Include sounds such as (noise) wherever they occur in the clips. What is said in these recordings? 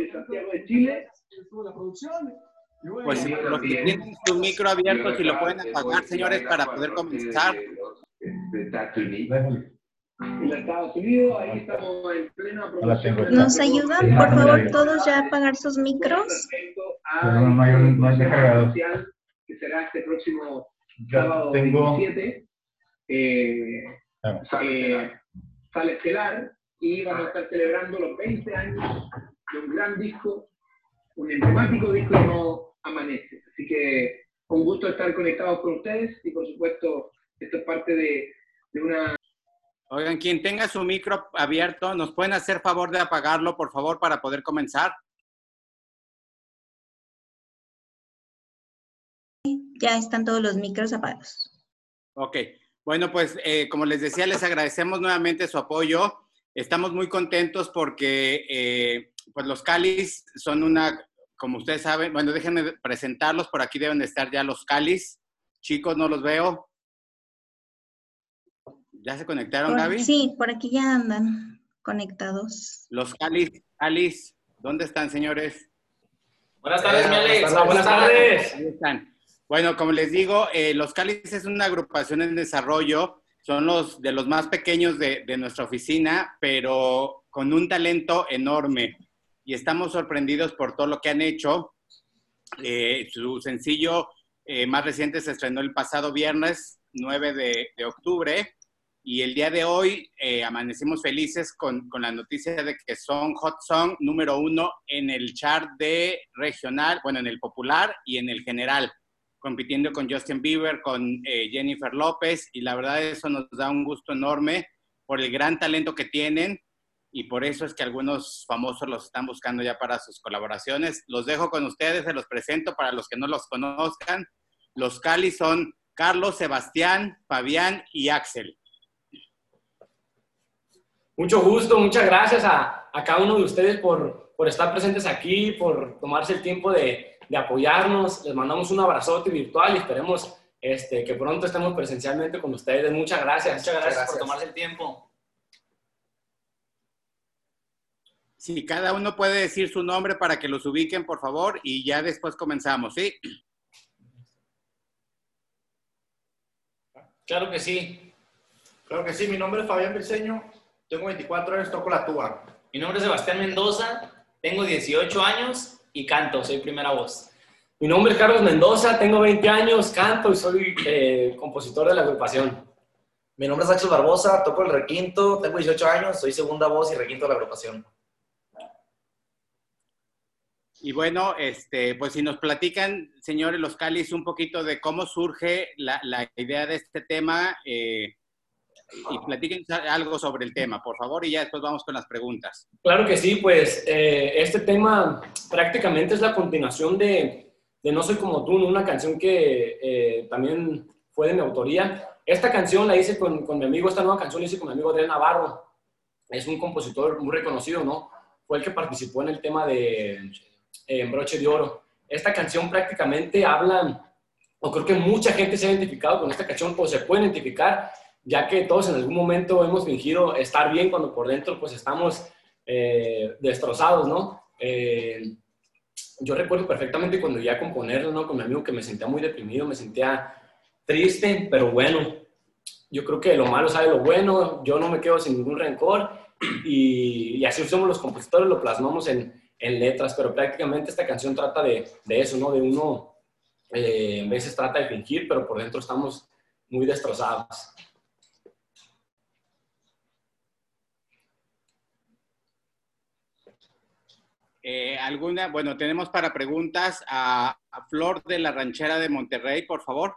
de Santiago de Chile. Pues si los que tienen su micro abierto, si lo pueden apagar, señores, para poder comenzar. En Estados Unidos, ahí estamos en plena. ¿Nos ayudan, por favor, todos ya a apagar sus micros? Que será este próximo sábado tengo- 27. Eh, eh, sale estelar y vamos a estar celebrando los 20 años de un gran disco, un emblemático disco llamado Amanece. Así que un gusto estar conectados con ustedes y por supuesto esto es parte de, de una Oigan, quien tenga su micro abierto, ¿nos pueden hacer favor de apagarlo, por favor, para poder comenzar? Ya están todos los micros apagados. Ok, bueno, pues eh, como les decía, les agradecemos nuevamente su apoyo. Estamos muy contentos porque eh, pues los Calis son una, como ustedes saben, bueno, déjenme presentarlos, por aquí deben de estar ya los Calis. Chicos, no los veo. ¿Ya se conectaron, Por- Gaby? sí, por aquí ya andan conectados. Los Calis, Calis, ¿dónde están, señores? Buenas tardes, mi Alex. Buenas tardes. Están. Bueno, como les digo, eh, Los Cáliz es una agrupación en desarrollo, son los de los más pequeños de, de nuestra oficina, pero con un talento enorme. Y estamos sorprendidos por todo lo que han hecho. Eh, su sencillo eh, más reciente se estrenó el pasado viernes 9 de, de octubre y el día de hoy eh, amanecimos felices con, con la noticia de que son Hot Song número uno en el chart de regional, bueno, en el popular y en el general, compitiendo con Justin Bieber, con eh, Jennifer López y la verdad eso nos da un gusto enorme por el gran talento que tienen y por eso es que algunos famosos los están buscando ya para sus colaboraciones. Los dejo con ustedes, se los presento para los que no los conozcan. Los Cali son Carlos, Sebastián, Fabián y Axel. Mucho gusto, muchas gracias a, a cada uno de ustedes por, por estar presentes aquí, por tomarse el tiempo de, de apoyarnos. Les mandamos un abrazote virtual y esperemos este, que pronto estemos presencialmente con ustedes. Muchas gracias. Muchas gracias, gracias. por tomarse el tiempo. Si cada uno puede decir su nombre para que los ubiquen, por favor, y ya después comenzamos, ¿sí? Claro que sí. Claro que sí, mi nombre es Fabián Briseño, tengo 24 años, toco la tuba. Mi nombre es Sebastián Mendoza, tengo 18 años y canto, soy primera voz. Mi nombre es Carlos Mendoza, tengo 20 años, canto y soy eh, compositor de la agrupación. Mi nombre es Axel Barbosa, toco el requinto, tengo 18 años, soy segunda voz y requinto de la agrupación. Y bueno, este, pues si nos platican, señores Los Calis, un poquito de cómo surge la, la idea de este tema eh, y platiquen algo sobre el tema, por favor, y ya después vamos con las preguntas. Claro que sí, pues eh, este tema prácticamente es la continuación de, de No Soy Como Tú, una canción que eh, también fue de mi autoría. Esta canción la hice con, con mi amigo, esta nueva canción la hice con mi amigo Adrián Navarro. Es un compositor muy reconocido, ¿no? Fue el que participó en el tema de eh, Broche de Oro. Esta canción prácticamente habla, o creo que mucha gente se ha identificado con esta canción, o se puede identificar, ya que todos en algún momento hemos fingido estar bien cuando por dentro pues estamos eh, destrozados, ¿no? Eh, yo recuerdo perfectamente cuando ya componerlo, ¿no? Con mi amigo que me sentía muy deprimido, me sentía triste, pero bueno, yo creo que lo malo sabe lo bueno, yo no me quedo sin ningún rencor y, y así somos los compositores, lo plasmamos en, en, letras, pero prácticamente esta canción trata de, de eso, ¿no? De uno, eh, a veces trata de fingir, pero por dentro estamos muy destrozados. Eh, ¿Alguna? Bueno, tenemos para preguntas a, a, Flor de la Ranchera de Monterrey, por favor.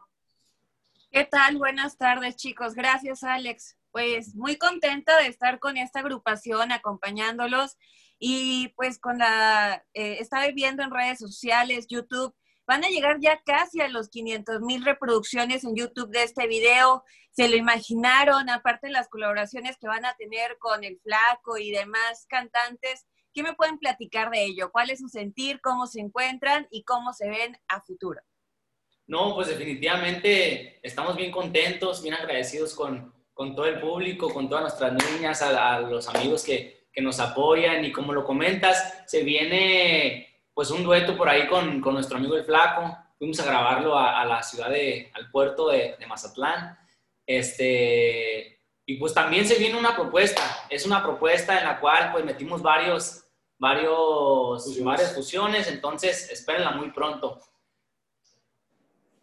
¿Qué tal? Buenas tardes, chicos. Gracias, Alex. Pues muy contenta de estar con esta agrupación, acompañándolos. Y pues con la, eh, estaba viendo en redes sociales, YouTube, van a llegar ya casi a los 500 mil reproducciones en YouTube de este video. Se lo imaginaron, aparte las colaboraciones que van a tener con el Flaco y demás cantantes. ¿Qué me pueden platicar de ello? ¿Cuál es su sentir? ¿Cómo se encuentran? ¿Y cómo se ven a futuro? No, pues definitivamente estamos bien contentos, bien agradecidos con, con todo el público, con todas nuestras niñas, a, a los amigos que, que nos apoyan y como lo comentas, se viene pues un dueto por ahí con, con nuestro amigo el Flaco. Fuimos a grabarlo a, la ciudad de, al puerto de, de, Mazatlán. Este, y pues también se viene una propuesta. Es una propuesta en la cual pues metimos varios, varios, fusiones. varias fusiones, entonces espérenla muy pronto.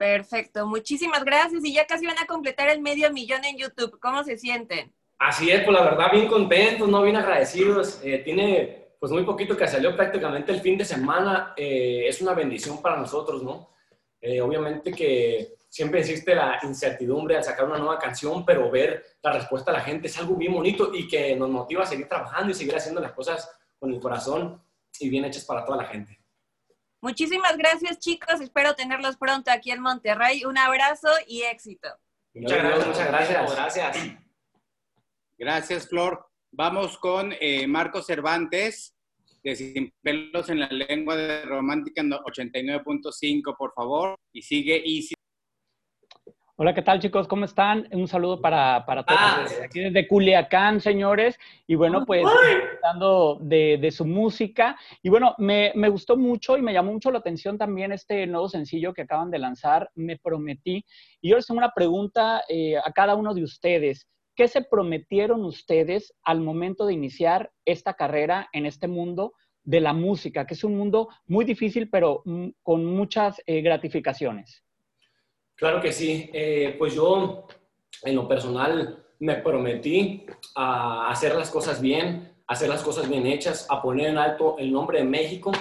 Perfecto, muchísimas gracias. Y ya casi van a completar el medio millón en YouTube. ¿Cómo se sienten? Así es, pues la verdad, bien contentos, no bien agradecidos. Eh, tiene pues muy poquito que salió prácticamente el fin de semana. Eh, es una bendición para nosotros, ¿no? Eh, obviamente que siempre existe la incertidumbre al sacar una nueva canción, pero ver la respuesta de la gente es algo bien bonito y que nos motiva a seguir trabajando y seguir haciendo las cosas con el corazón y bien hechas para toda la gente. Muchísimas gracias, chicos. Espero tenerlos pronto aquí en Monterrey. Un abrazo y éxito. Muchas gracias. Muchas gracias. Gracias. Gracias, Flor. Vamos con eh, Marco Cervantes, de Sin Pelos en la Lengua de Romántica 89.5, por favor. Y sigue Easy. Hola, ¿qué tal chicos? ¿Cómo están? Un saludo para, para todos ah. aquí desde Culiacán, señores. Y bueno, pues hablando de, de, su música. Y bueno, me, me, gustó mucho y me llamó mucho la atención también este nuevo sencillo que acaban de lanzar, Me Prometí. Y yo les tengo una pregunta eh, a cada uno de ustedes. ¿Qué se prometieron ustedes al momento de iniciar esta carrera en este mundo de la música, que es un mundo muy difícil, pero mm, con muchas eh, gratificaciones? Claro que sí. Eh, pues yo, en lo personal, me prometí a hacer las cosas bien, hacer las cosas bien hechas, a poner en alto el nombre de México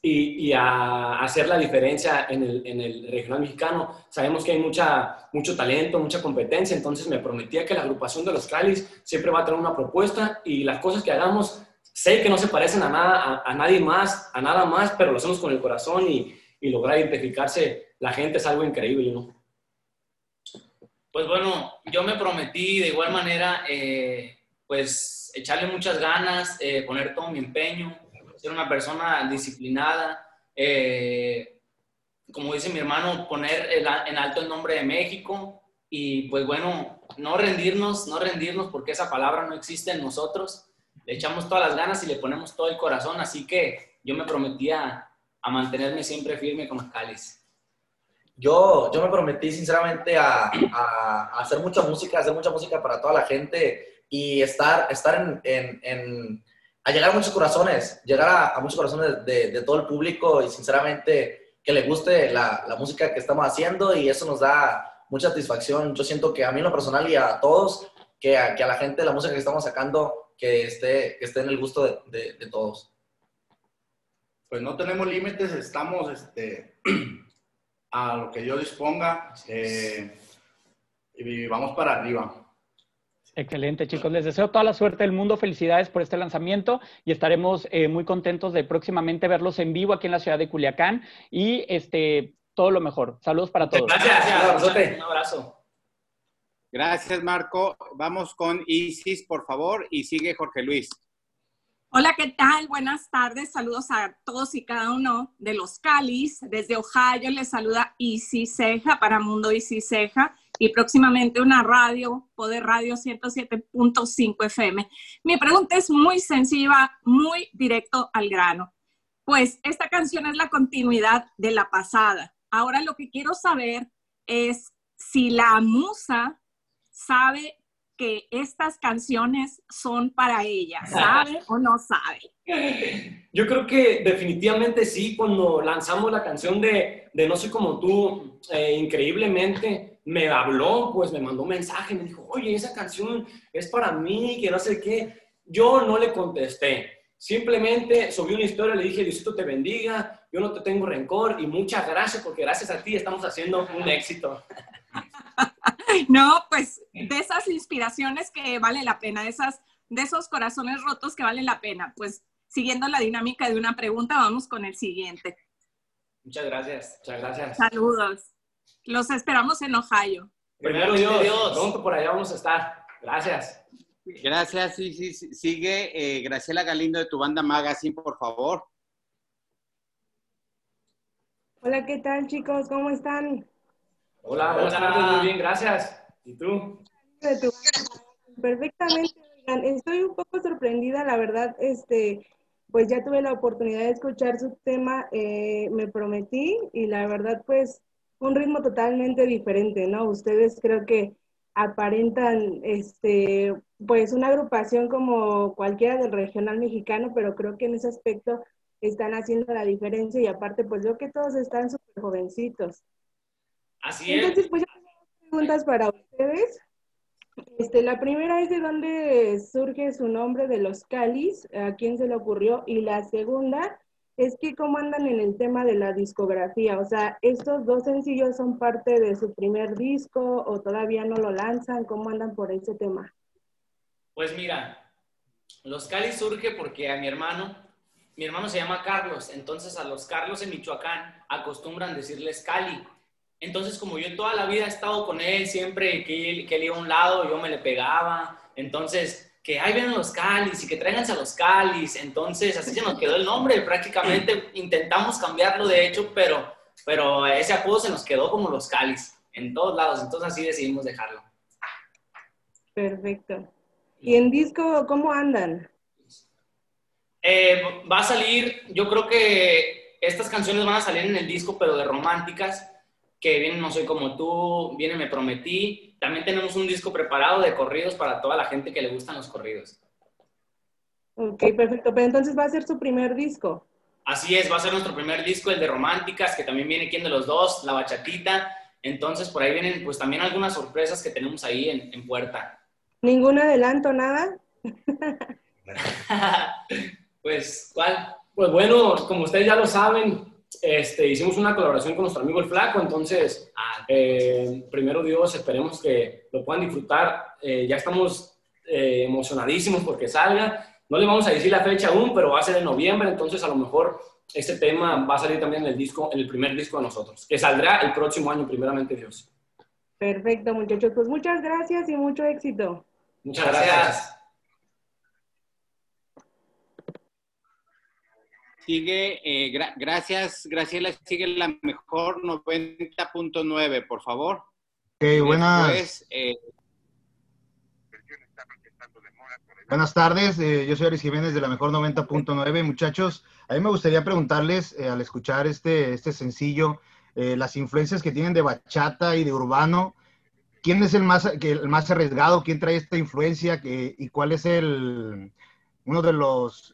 y, a hacer la diferencia en el, regional mexicano. Sabemos que hay mucha, mucho talento, mucha competencia, entonces me prometía que la agrupación de los Calis siempre va a tener una propuesta y las cosas que hagamos, sé que no se parecen a, nada, a, nadie más, a nada más, pero lo hacemos con el corazón y, y lograr identificarse la gente es algo increíble, ¿no? Pues bueno, yo me prometí de igual manera, eh, pues echarle muchas ganas, eh, poner todo mi empeño, ser una persona disciplinada, eh, como dice mi hermano, poner en alto el nombre de México y pues bueno, no rendirnos, no rendirnos porque esa palabra no existe en nosotros. Le echamos todas las ganas y le ponemos todo el corazón, así que yo me prometía a mantenerme siempre firme con Cáliz. Yo, yo me prometí sinceramente a, a, hacer mucha música, hacer mucha música para toda la gente y estar, estar en, en a llegar a muchos corazones, llegar a, muchos corazones de, de, todo el público y sinceramente que le guste la, la, música que estamos haciendo y eso nos da mucha satisfacción. Yo siento que a mí en lo personal y a todos, que a, que a la gente la música que estamos sacando, que esté, que esté en el gusto de, de, de todos. Pues no tenemos límites, estamos este, (clears throat) a lo que Dios disponga eh, y vamos para arriba. Excelente, chicos. Les deseo toda la suerte del mundo. Felicidades por este lanzamiento y estaremos eh, muy contentos de próximamente verlos en vivo aquí en la ciudad de Culiacán y este, todo lo mejor. Saludos para todos. Gracias. Un abrazo. Gracias, Marco. Vamos con Isis, por favor, y sigue Jorge Luis. Hola, ¿qué tal? Buenas tardes. Saludos a todos y cada uno de los Calis. Desde Ohio les saluda Isis Ceja para Mundo Isis Ceja y próximamente una radio, Poder Radio 107.5 FM. Mi pregunta es muy sencilla, muy directo al grano. Pues esta canción es la continuidad de la pasada. Ahora lo que quiero saber es si la musa sabe que estas canciones son para ella, (laughs) ¿sabe o no sabe? (laughs) Yo creo que definitivamente sí, cuando lanzamos la canción de, de No soy como tú, eh, increíblemente me habló, pues me mandó un mensaje, me dijo, oye, esa canción es para mí, que no sé qué. Yo no le contesté. Simplemente subí una historia, le dije, Diosito te bendiga, yo no te tengo rencor y muchas gracias porque gracias a ti estamos haciendo un éxito. (laughs) No, pues de esas inspiraciones que vale la pena, de, esas, de esos corazones rotos que valen la pena. Pues siguiendo la dinámica de una pregunta, vamos con el siguiente. Muchas gracias. Muchas gracias. Saludos. Los esperamos en Ohio. Primero Dios, pronto por allá vamos a estar. Gracias. Gracias, sí, sí, sigue eh, Graciela Galindo de tu banda Magazine, por favor. Hola, ¿qué tal chicos? ¿Cómo están? Hola, buenas tardes, muy bien, gracias. ¿Y tú? Perfectamente estoy un poco sorprendida, la verdad, este, pues ya tuve la oportunidad de escuchar su tema, eh, me prometí, y la verdad, pues, un ritmo totalmente diferente, ¿no? Ustedes creo que aparentan, este, pues, una agrupación como cualquiera del regional mexicano, pero creo que en ese aspecto están haciendo la diferencia y aparte, pues, veo que todos están súper jovencitos. Así es. Entonces, pues, preguntas para ustedes. Este, la primera es de dónde surge su nombre de los Calis, a quién se le ocurrió, y la segunda es que cómo andan en el tema de la discografía, o sea, estos dos sencillos son parte de su primer disco o todavía no lo lanzan, ¿cómo andan por ese tema? Pues mira, los Calis surge porque a mi hermano, mi hermano se llama Carlos, entonces a los Carlos en Michoacán acostumbran decirles Cali. Entonces, como yo toda la vida he estado con él, siempre que él, que él iba a un lado, yo me le pegaba. Entonces, que ahí vienen los cáliz y que tráiganse a los cáliz. Entonces, así se nos quedó el nombre. Prácticamente intentamos cambiarlo, de hecho, pero, pero ese apodo se nos quedó como los cáliz en todos lados. Entonces, así decidimos dejarlo. Perfecto. ¿Y en disco cómo andan? Eh, va a salir, yo creo que estas canciones van a salir en el disco, pero de románticas que viene No Soy Como Tú, viene Me Prometí. También tenemos un disco preparado de corridos para toda la gente que le gustan los corridos. Ok, perfecto. Pero entonces va a ser su primer disco. Así es, va a ser nuestro primer disco, el de Románticas, que también viene quien de los dos, La Bachatita. Entonces, por ahí vienen pues también algunas sorpresas que tenemos ahí en, en puerta. ¿Ningún adelanto, nada? (laughs) (laughs) pues, ¿cuál? Pues bueno, como ustedes ya lo saben, este, hicimos una colaboración con nuestro amigo el Flaco, entonces, ah, eh, primero Dios, esperemos que lo puedan disfrutar. Eh, ya estamos eh, emocionadísimos porque salga. No le vamos a decir la fecha aún, pero va a ser en noviembre, entonces a lo mejor este tema va a salir también en el disco, en el primer disco de nosotros, que saldrá el próximo año, primeramente Dios. Perfecto, muchachos. Pues muchas gracias y mucho éxito. Muchas gracias. Sigue, eh, gracias, Graciela, sigue la mejor 90.9, por favor. Ok, buenas. Eh, buenas tardes, eh, yo soy Aris Jiménez de la mejor 90.9. Muchachos, a mí me gustaría preguntarles, al escuchar este, este sencillo, las influencias que tienen de bachata y de urbano, ¿quién es el más, el más arriesgado? ¿Quién trae esta influencia? ¿Y cuál es el, uno de los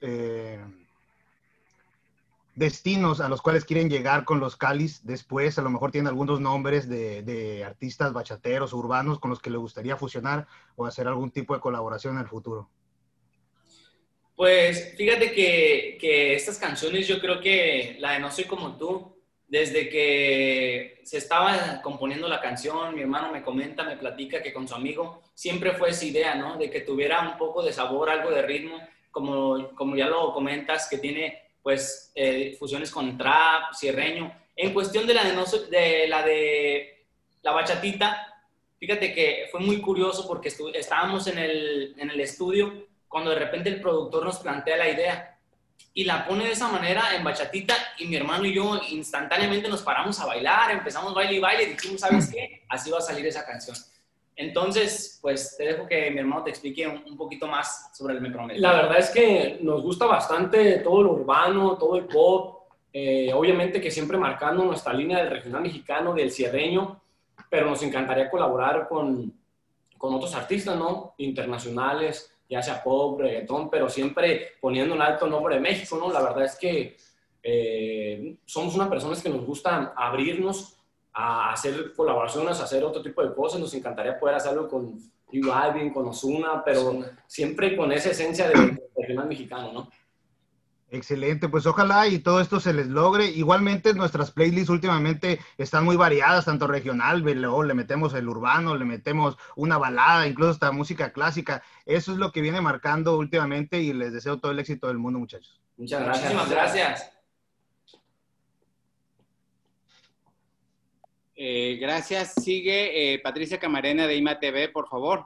destinos a los cuales quieren llegar con los Calis después, a lo mejor tienen algunos nombres de, artistas bachateros urbanos con los que le gustaría fusionar o hacer algún tipo de colaboración en el futuro. Pues fíjate que, que, estas canciones yo creo que la de No Soy Como Tú, desde que se estaba componiendo la canción, mi hermano me comenta, me platica que con su amigo siempre fue esa idea, ¿no? De que tuviera un poco de sabor, algo de ritmo, como, como ya lo comentas, que tiene pues eh, fusiones con trap, cierreño. En cuestión de la de, de la de la bachatita, fíjate que fue muy curioso porque estábamos en el, en el estudio cuando de repente el productor nos plantea la idea y la pone de esa manera en bachatita y mi hermano y yo instantáneamente nos paramos a bailar, empezamos baile y baile y dijimos, ¿sabes qué? Así va a salir esa canción. Entonces, pues te dejo que mi hermano te explique un, poquito más sobre el Me La verdad es que nos gusta bastante todo lo urbano, todo el pop, eh, obviamente que siempre marcando nuestra línea del regional mexicano, del cierreño, pero nos encantaría colaborar con, con otros artistas, ¿no? Internacionales, ya sea pop, reggaetón, pero siempre poniendo un alto nombre de México, ¿no? La verdad es que eh, somos unas personas que nos gusta abrirnos a hacer colaboraciones, a hacer otro tipo de cosas. Nos encantaría poder hacerlo con Alvin, con Osuna, pero siempre con esa esencia del regional mexicano, ¿no? Excelente, pues ojalá y todo esto se les logre. Igualmente nuestras playlists últimamente están muy variadas, tanto regional, luego le metemos el urbano, le metemos una balada, incluso hasta música clásica. Eso es lo que viene marcando últimamente y les deseo todo el éxito del mundo, muchachos. Muchas gracias. Muchísimas gracias. Eh, gracias. Sigue eh, Patricia Camarena de IMATV, por favor.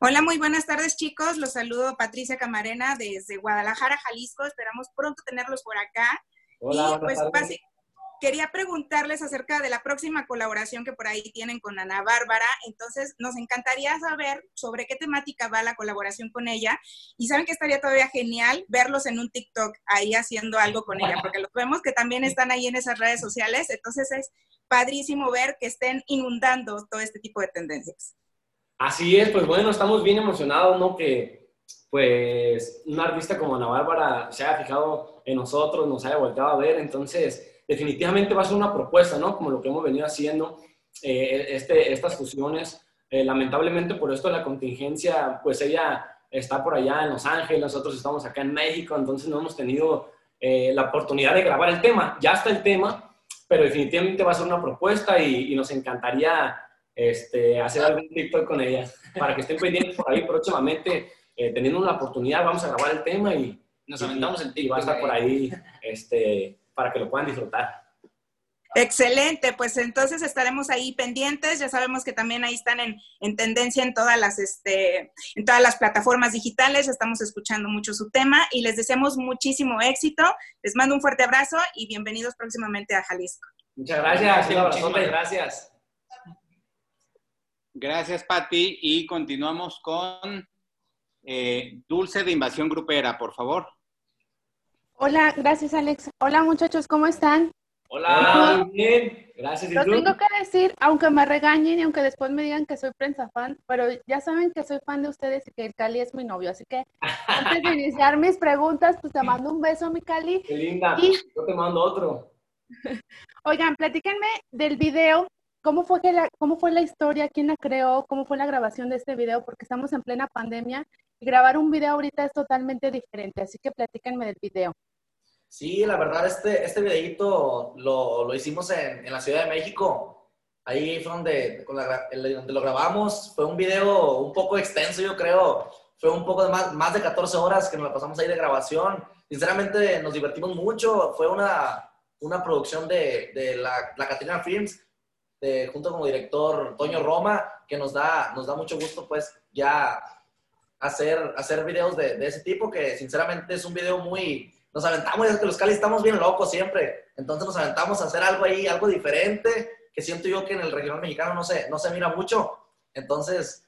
Hola, muy buenas tardes chicos. Los saludo Patricia Camarena desde Guadalajara, Jalisco. Esperamos pronto tenerlos por acá. Hola, y, pues, quería preguntarles acerca de la próxima colaboración que por ahí tienen con Ana Bárbara. Entonces, nos encantaría saber sobre qué temática va la colaboración con ella. Y saben que estaría todavía genial verlos en un TikTok ahí haciendo algo con ella, porque los vemos que también están ahí en esas redes sociales. Entonces, es padrísimo ver que estén inundando todo este tipo de tendencias. Así es, pues bueno, estamos bien emocionados, ¿no? Que pues una artista como Ana Bárbara se haya fijado en nosotros, nos haya volteado a ver, entonces definitivamente va a ser una propuesta, ¿no? Como lo que hemos venido haciendo, eh, este, estas fusiones. Eh, lamentablemente por esto de la contingencia, pues ella está por allá en Los Ángeles, nosotros estamos acá en México, entonces no hemos tenido eh, la oportunidad de grabar el tema. Ya está el tema, pero definitivamente va a ser una propuesta y, nos encantaría este, hacer algún TikTok con ella, para que estén pendientes por ahí próximamente, teniendo una oportunidad, vamos a grabar el tema y nos aventamos el TikTok. Y va a estar por ahí este, para que lo puedan disfrutar. Excelente, pues entonces estaremos ahí pendientes. Ya sabemos que también ahí están en, tendencia en todas las este, en todas las plataformas digitales. Estamos escuchando mucho su tema y les deseamos muchísimo éxito. Les mando un fuerte abrazo y bienvenidos próximamente a Jalisco. Muchas gracias. muchísimas gracias. Gracias, Patti. Y continuamos con eh, Dulce de Invasión Grupera, por favor. Hola, gracias Alex. Hola muchachos, ¿cómo están? Hola, muy bien. Gracias. Lo tengo que decir, aunque me regañen y aunque después me digan que soy prensa fan, pero ya saben que soy fan de ustedes y que el Cali es mi novio, así que antes de (laughs) iniciar mis preguntas, pues te mando un beso, mi Cali. Qué linda. Yo te mando otro. (laughs) Oigan, platíquenme del video. ¿Cómo fue, que la, ¿Cómo fue la historia? ¿Quién la creó? ¿Cómo fue la grabación de este video? Porque estamos en plena pandemia y grabar un video ahorita es totalmente diferente. Así que platíquenme del video. Sí, la verdad, este, este videito lo, lo hicimos en, en, la Ciudad de México. Ahí fue donde, donde lo grabamos. Fue un video un poco extenso, yo creo. Fue un poco de más, más de 14 horas que nos la pasamos ahí de grabación. Sinceramente, nos divertimos mucho. Fue una, una producción de, de la, la Catrina Films, de, junto con el director Toño Roma, que nos da, nos da mucho gusto, pues, ya hacer, hacer videos de, de ese tipo, que sinceramente es un video muy nos aventamos, es que los Cali estamos bien locos siempre, entonces nos aventamos a hacer algo ahí, algo diferente, que siento yo que en el regional mexicano no se, no se mira mucho, entonces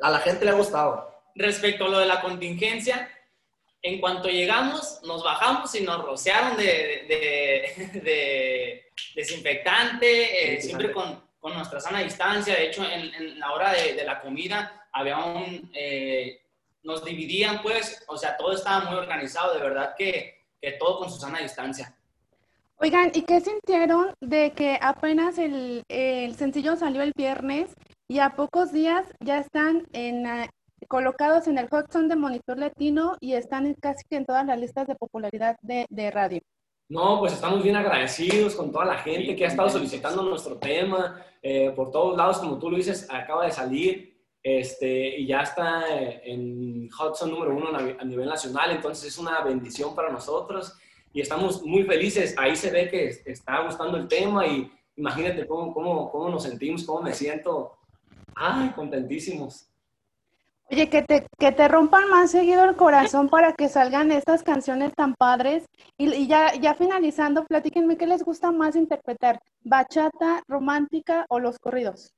a la gente le ha gustado. Respecto a lo de la contingencia, en cuanto llegamos, nos bajamos y nos rociaron de, de, desinfectante, eh, siempre con, con, nuestra sana distancia. De hecho, en, la hora de, la comida había un, eh, nos dividían, pues, o sea, todo estaba muy organizado, de verdad que, que todo con su sana distancia. Oigan, ¿y qué sintieron de que apenas el, el sencillo salió el viernes y a pocos días ya están en, ah, colocados en el Hot de Monitor Latino y están casi que en todas las listas de popularidad de, de radio? No, pues estamos bien agradecidos con toda la gente que ha estado solicitando nuestro tema. Eh, por todos lados, como tú lo dices, acaba de salir este, y ya está en Hudson número uno a nivel nacional, entonces es una bendición para nosotros y estamos muy felices. Ahí se ve que está gustando el tema y imagínate cómo, cómo, cómo nos sentimos, cómo me siento. Ay, contentísimos. Oye, que te, que te rompan más seguido el corazón para que salgan estas canciones tan padres. Y, y, ya, ya finalizando, platíquenme qué les gusta más interpretar, bachata, romántica o los corridos.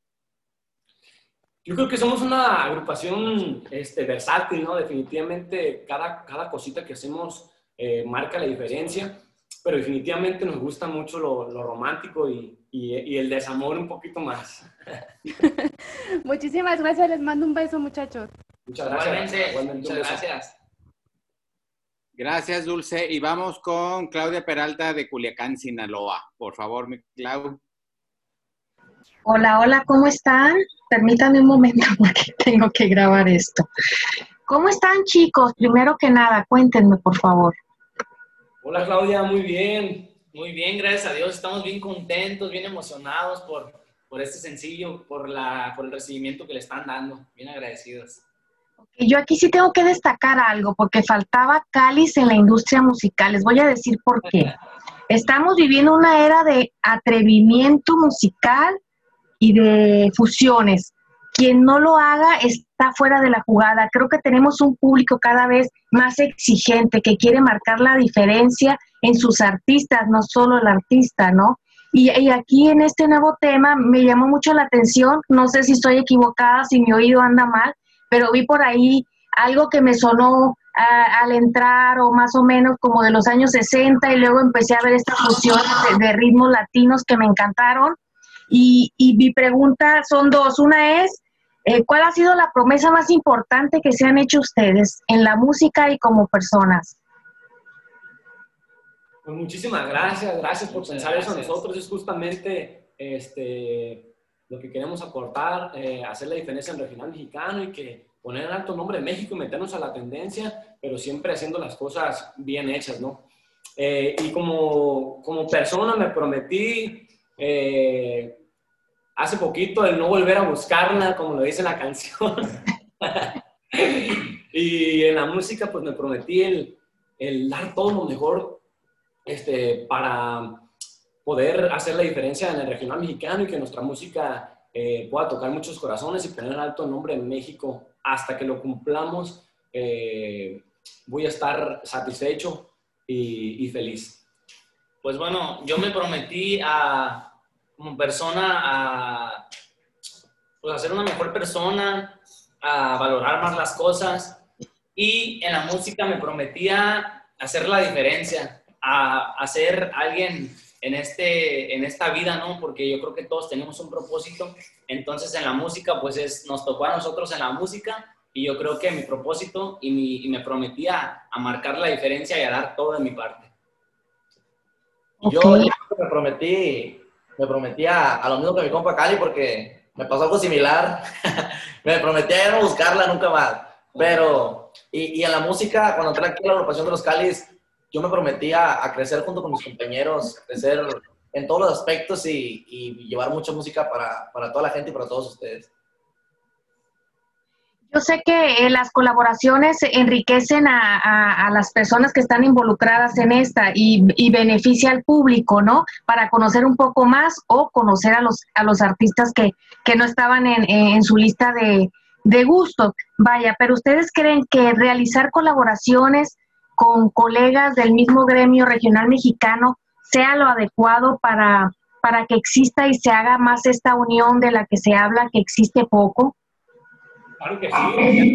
Yo creo que somos una agrupación este, versátil, ¿no? Definitivamente cada, cada cosita que hacemos eh, marca la diferencia, pero definitivamente nos gusta mucho lo, lo romántico y, y, el desamor un poquito más. (laughs) Muchísimas gracias, les mando un beso, muchachos. Muchas gracias. muchas gracias. Gracias, Dulce. Y vamos con Claudia Peralta de Culiacán, Sinaloa. Por favor, mi Clau. Hola, hola, ¿cómo están? Permítanme un momento (laughs) porque tengo que grabar esto. ¿Cómo están chicos? Primero que nada, cuéntenme por favor. Hola Claudia, muy bien. Muy bien, gracias a Dios. Estamos bien contentos, bien emocionados por, por este sencillo, por, la, por el recibimiento que le están dando. Bien agradecidos. Yo aquí sí tengo que destacar algo porque faltaba cáliz en la industria musical. Les voy a decir por qué. (laughs) Estamos viviendo una era de atrevimiento musical y de fusiones. quien no lo haga está fuera de la jugada. Creo que tenemos un público cada vez más exigente que quiere marcar la diferencia en sus artistas, no solo el artista, ¿no? Y, aquí en este nuevo tema me llamó mucho la atención, no sé si estoy equivocada, si mi oído anda mal, pero vi por ahí algo que me sonó al entrar o más o menos como de los años 60 y luego empecé a ver estas fusiones de, ritmos latinos que me encantaron. Y, y, mi pregunta son dos. Una es, eh, ¿cuál ha sido la promesa más importante que se han hecho ustedes en la música y como personas? Pues muchísimas gracias, gracias por pensar eso. Nosotros es justamente este, lo que queremos aportar, eh, hacer la diferencia en regional mexicano y que poner en alto nombre de México y meternos a la tendencia, pero siempre haciendo las cosas bien hechas, ¿no? Eh, y como, como persona me prometí eh, hace poquito el no volver a buscarla, como lo dice la canción. (laughs) y en la música, pues me prometí el, el dar todo lo mejor este, para poder hacer la diferencia en el regional mexicano y que nuestra música eh, pueda tocar muchos corazones y poner alto el nombre en México. Hasta que lo cumplamos, eh, voy a estar satisfecho y, feliz. Pues bueno, yo me prometí a, como persona a, pues a ser una mejor persona, a valorar más las cosas y en la música me prometía hacer la diferencia, a, a ser alguien en, este, en esta vida, ¿no? Porque yo creo que todos tenemos un propósito. Entonces en la música, pues es, nos tocó a nosotros en la música y yo creo que mi propósito y, y me prometía a marcar la diferencia y a dar todo de mi parte. Yo, me prometí, me prometía a, lo mismo que mi compa Cali porque me pasó algo similar. (laughs) me prometía a no buscarla nunca más. Pero, y, y en la música, cuando entré aquí a la agrupación de los Calis, yo me prometía a crecer junto con mis compañeros, crecer en todos los aspectos y, llevar mucha música para, para, toda la gente y para todos ustedes. Yo sé que eh, las colaboraciones enriquecen a, las personas que están involucradas en esta y, y, beneficia al público, ¿no? Para conocer un poco más o conocer a los, a los artistas que, que no estaban en, en su lista de, de gusto. Vaya, pero ustedes creen que realizar colaboraciones con colegas del mismo gremio regional mexicano sea lo adecuado para, para que exista y se haga más esta unión de la que se habla, que existe poco? Claro que sí.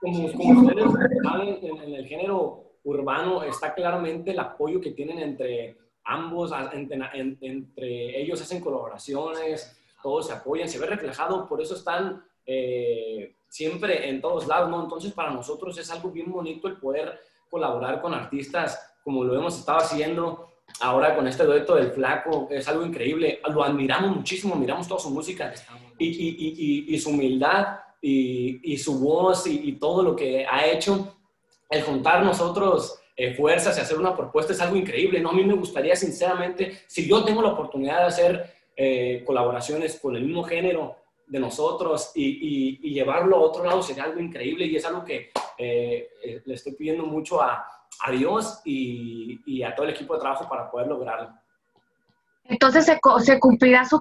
Como, ustedes saben, en, el género urbano está claramente el apoyo que tienen entre ambos, entre, ellos hacen colaboraciones, todos se apoyan, se ve reflejado, por eso están eh, siempre en todos lados, ¿no? Entonces para nosotros es algo bien bonito el poder colaborar con artistas como lo hemos estado haciendo ahora con este dueto del Flaco, es algo increíble. Lo admiramos muchísimo, miramos toda su música y, y, y, su humildad y, su voz y, todo lo que ha hecho. El juntar nosotros eh, fuerzas y hacer una propuesta es algo increíble. ¿no? A mí me gustaría, sinceramente, si yo tengo la oportunidad de hacer eh, colaboraciones con el mismo género, de nosotros y, y, llevarlo a otro lado sería algo increíble y es algo que eh, eh, le estoy pidiendo mucho a, a Dios y, y, a todo el equipo de trabajo para poder lograrlo. Entonces se, se cumplirá su,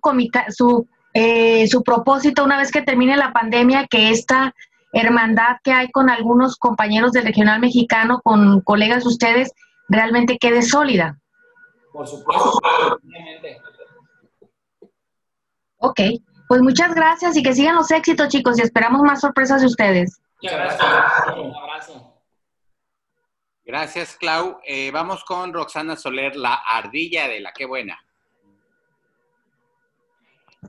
su, eh, su propósito una vez que termine la pandemia, que esta hermandad que hay con algunos compañeros del regional mexicano, con colegas de ustedes, realmente quede sólida. Por supuesto, Ok. Pues muchas gracias y que sigan los éxitos, chicos, y esperamos más sorpresas de ustedes. Muchas gracias. Un abrazo. Gracias, Clau. Eh, vamos con Roxana Soler, la ardilla de la Qué Buena.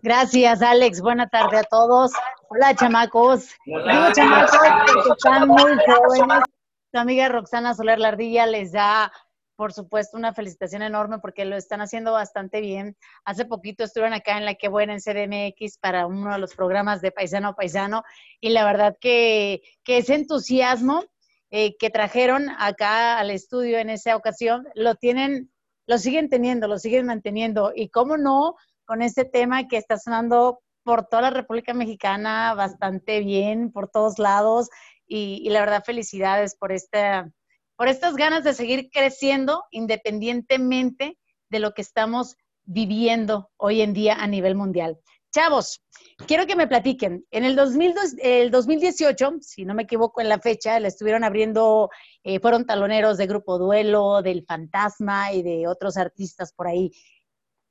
Gracias, Alex. Buena tarde a todos. Hola, chamacos. Hola, chamacos que están muy jóvenes. Tu amiga Roxana Soler, la ardilla, les da por supuesto, una felicitación enorme porque lo están haciendo bastante bien. Hace poquito estuvieron acá en La Que Buena en CDMX para uno de los programas de Paisano a Paisano y la verdad que, ese entusiasmo eh, que trajeron acá al estudio en esa ocasión lo tienen, lo siguen teniendo, lo siguen manteniendo y cómo no con este tema que está sonando por toda la República Mexicana bastante bien, por todos lados y, la verdad felicidades por esta por estas ganas de seguir creciendo independientemente de lo que estamos viviendo hoy en día a nivel mundial. Chavos, quiero que me platiquen. En el, 2002, el 2018, si no me equivoco en la fecha, le estuvieron abriendo, eh, fueron taloneros de Grupo Duelo, del Fantasma y de otros artistas por ahí.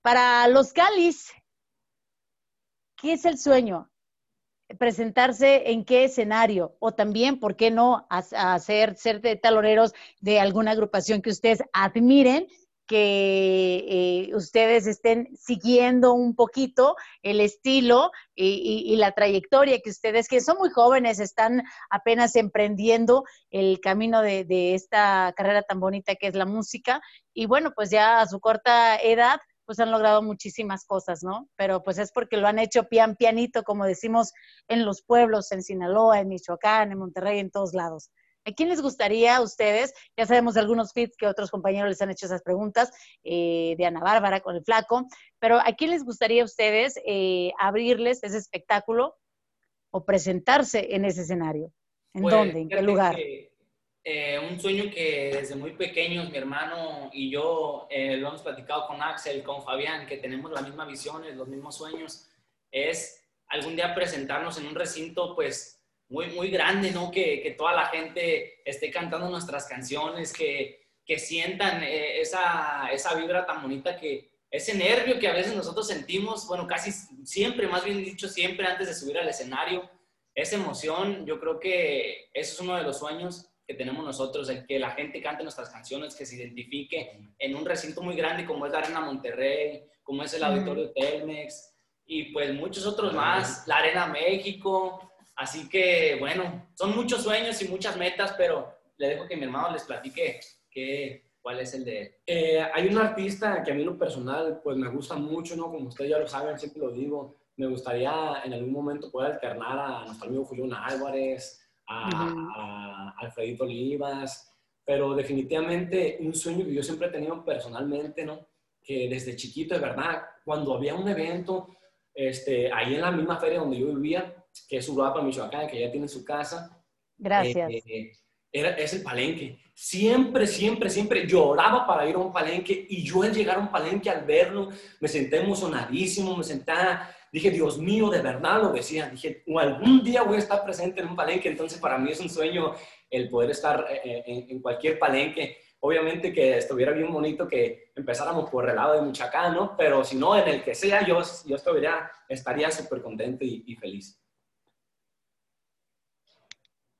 Para los Calis, ¿qué es el sueño? presentarse en qué escenario o también, ¿por qué no hacer ser de taloneros de alguna agrupación que ustedes admiren que eh, ustedes estén siguiendo un poquito el estilo y, la trayectoria que ustedes, que son muy jóvenes, están apenas emprendiendo el camino de, de, esta carrera tan bonita que es la música. Y bueno, pues ya a su corta edad, pues han logrado muchísimas cosas, ¿no? Pero pues es porque lo han hecho pian pianito, como decimos en los pueblos, en Sinaloa, en Michoacán, en Monterrey, en todos lados. ¿A quién les gustaría a ustedes? Ya sabemos de algunos fits que otros compañeros les han hecho esas preguntas, eh, de Ana Bárbara con el flaco, pero ¿a quién les gustaría a ustedes eh, abrirles ese espectáculo o presentarse en ese escenario? ¿En pues, dónde? ¿En qué lugar? Eh, un sueño que desde muy pequeños mi hermano y yo lo hemos platicado con Axel, con Fabián, que tenemos las mismas visiones, los mismos sueños, es algún día presentarnos en un recinto pues muy, muy grande, ¿no? Que, que, toda la gente esté cantando nuestras canciones, que, que sientan eh, esa, esa vibra tan bonita que ese nervio que a veces nosotros sentimos, bueno, casi siempre, más bien dicho, siempre antes de subir al escenario, esa emoción, yo creo que eso es uno de los sueños que tenemos nosotros, el que la gente cante nuestras canciones, que se identifique en un recinto muy grande como es la Arena Monterrey, como es el Auditorio Telmex, y pues muchos otros más, la Arena México, Así que, bueno, son muchos sueños y muchas metas, pero le dejo que mi hermano les platique qué, cuál es el de eh, hay un artista que a mí en lo personal, pues me gusta mucho, ¿no? Como ustedes ya lo saben, siempre lo digo, me gustaría en algún momento poder alternar a nuestro amigo Julián Álvarez, a, Alfredito Olivas, pero definitivamente un sueño que yo siempre he tenido personalmente, ¿no? Que desde chiquito, de verdad, cuando había un evento, este, ahí en la misma feria donde yo vivía, que es Uruapa, Michoacán, que ya tiene su casa. Gracias. Eh, era, es el palenque. Siempre, siempre, siempre lloraba para ir a un palenque y yo al llegar a un palenque, al verlo, me senté emocionadísimo, me sentaba, dije, Dios mío, de verdad lo decía, dije, algún día voy a estar presente en un palenque, entonces para mí es un sueño el poder estar eh, eh, en, cualquier palenque. Obviamente que estuviera bien bonito que empezáramos por el lado de Michoacán, ¿no? Pero si no, en el que sea, yo, yo estaría súper contento y, feliz.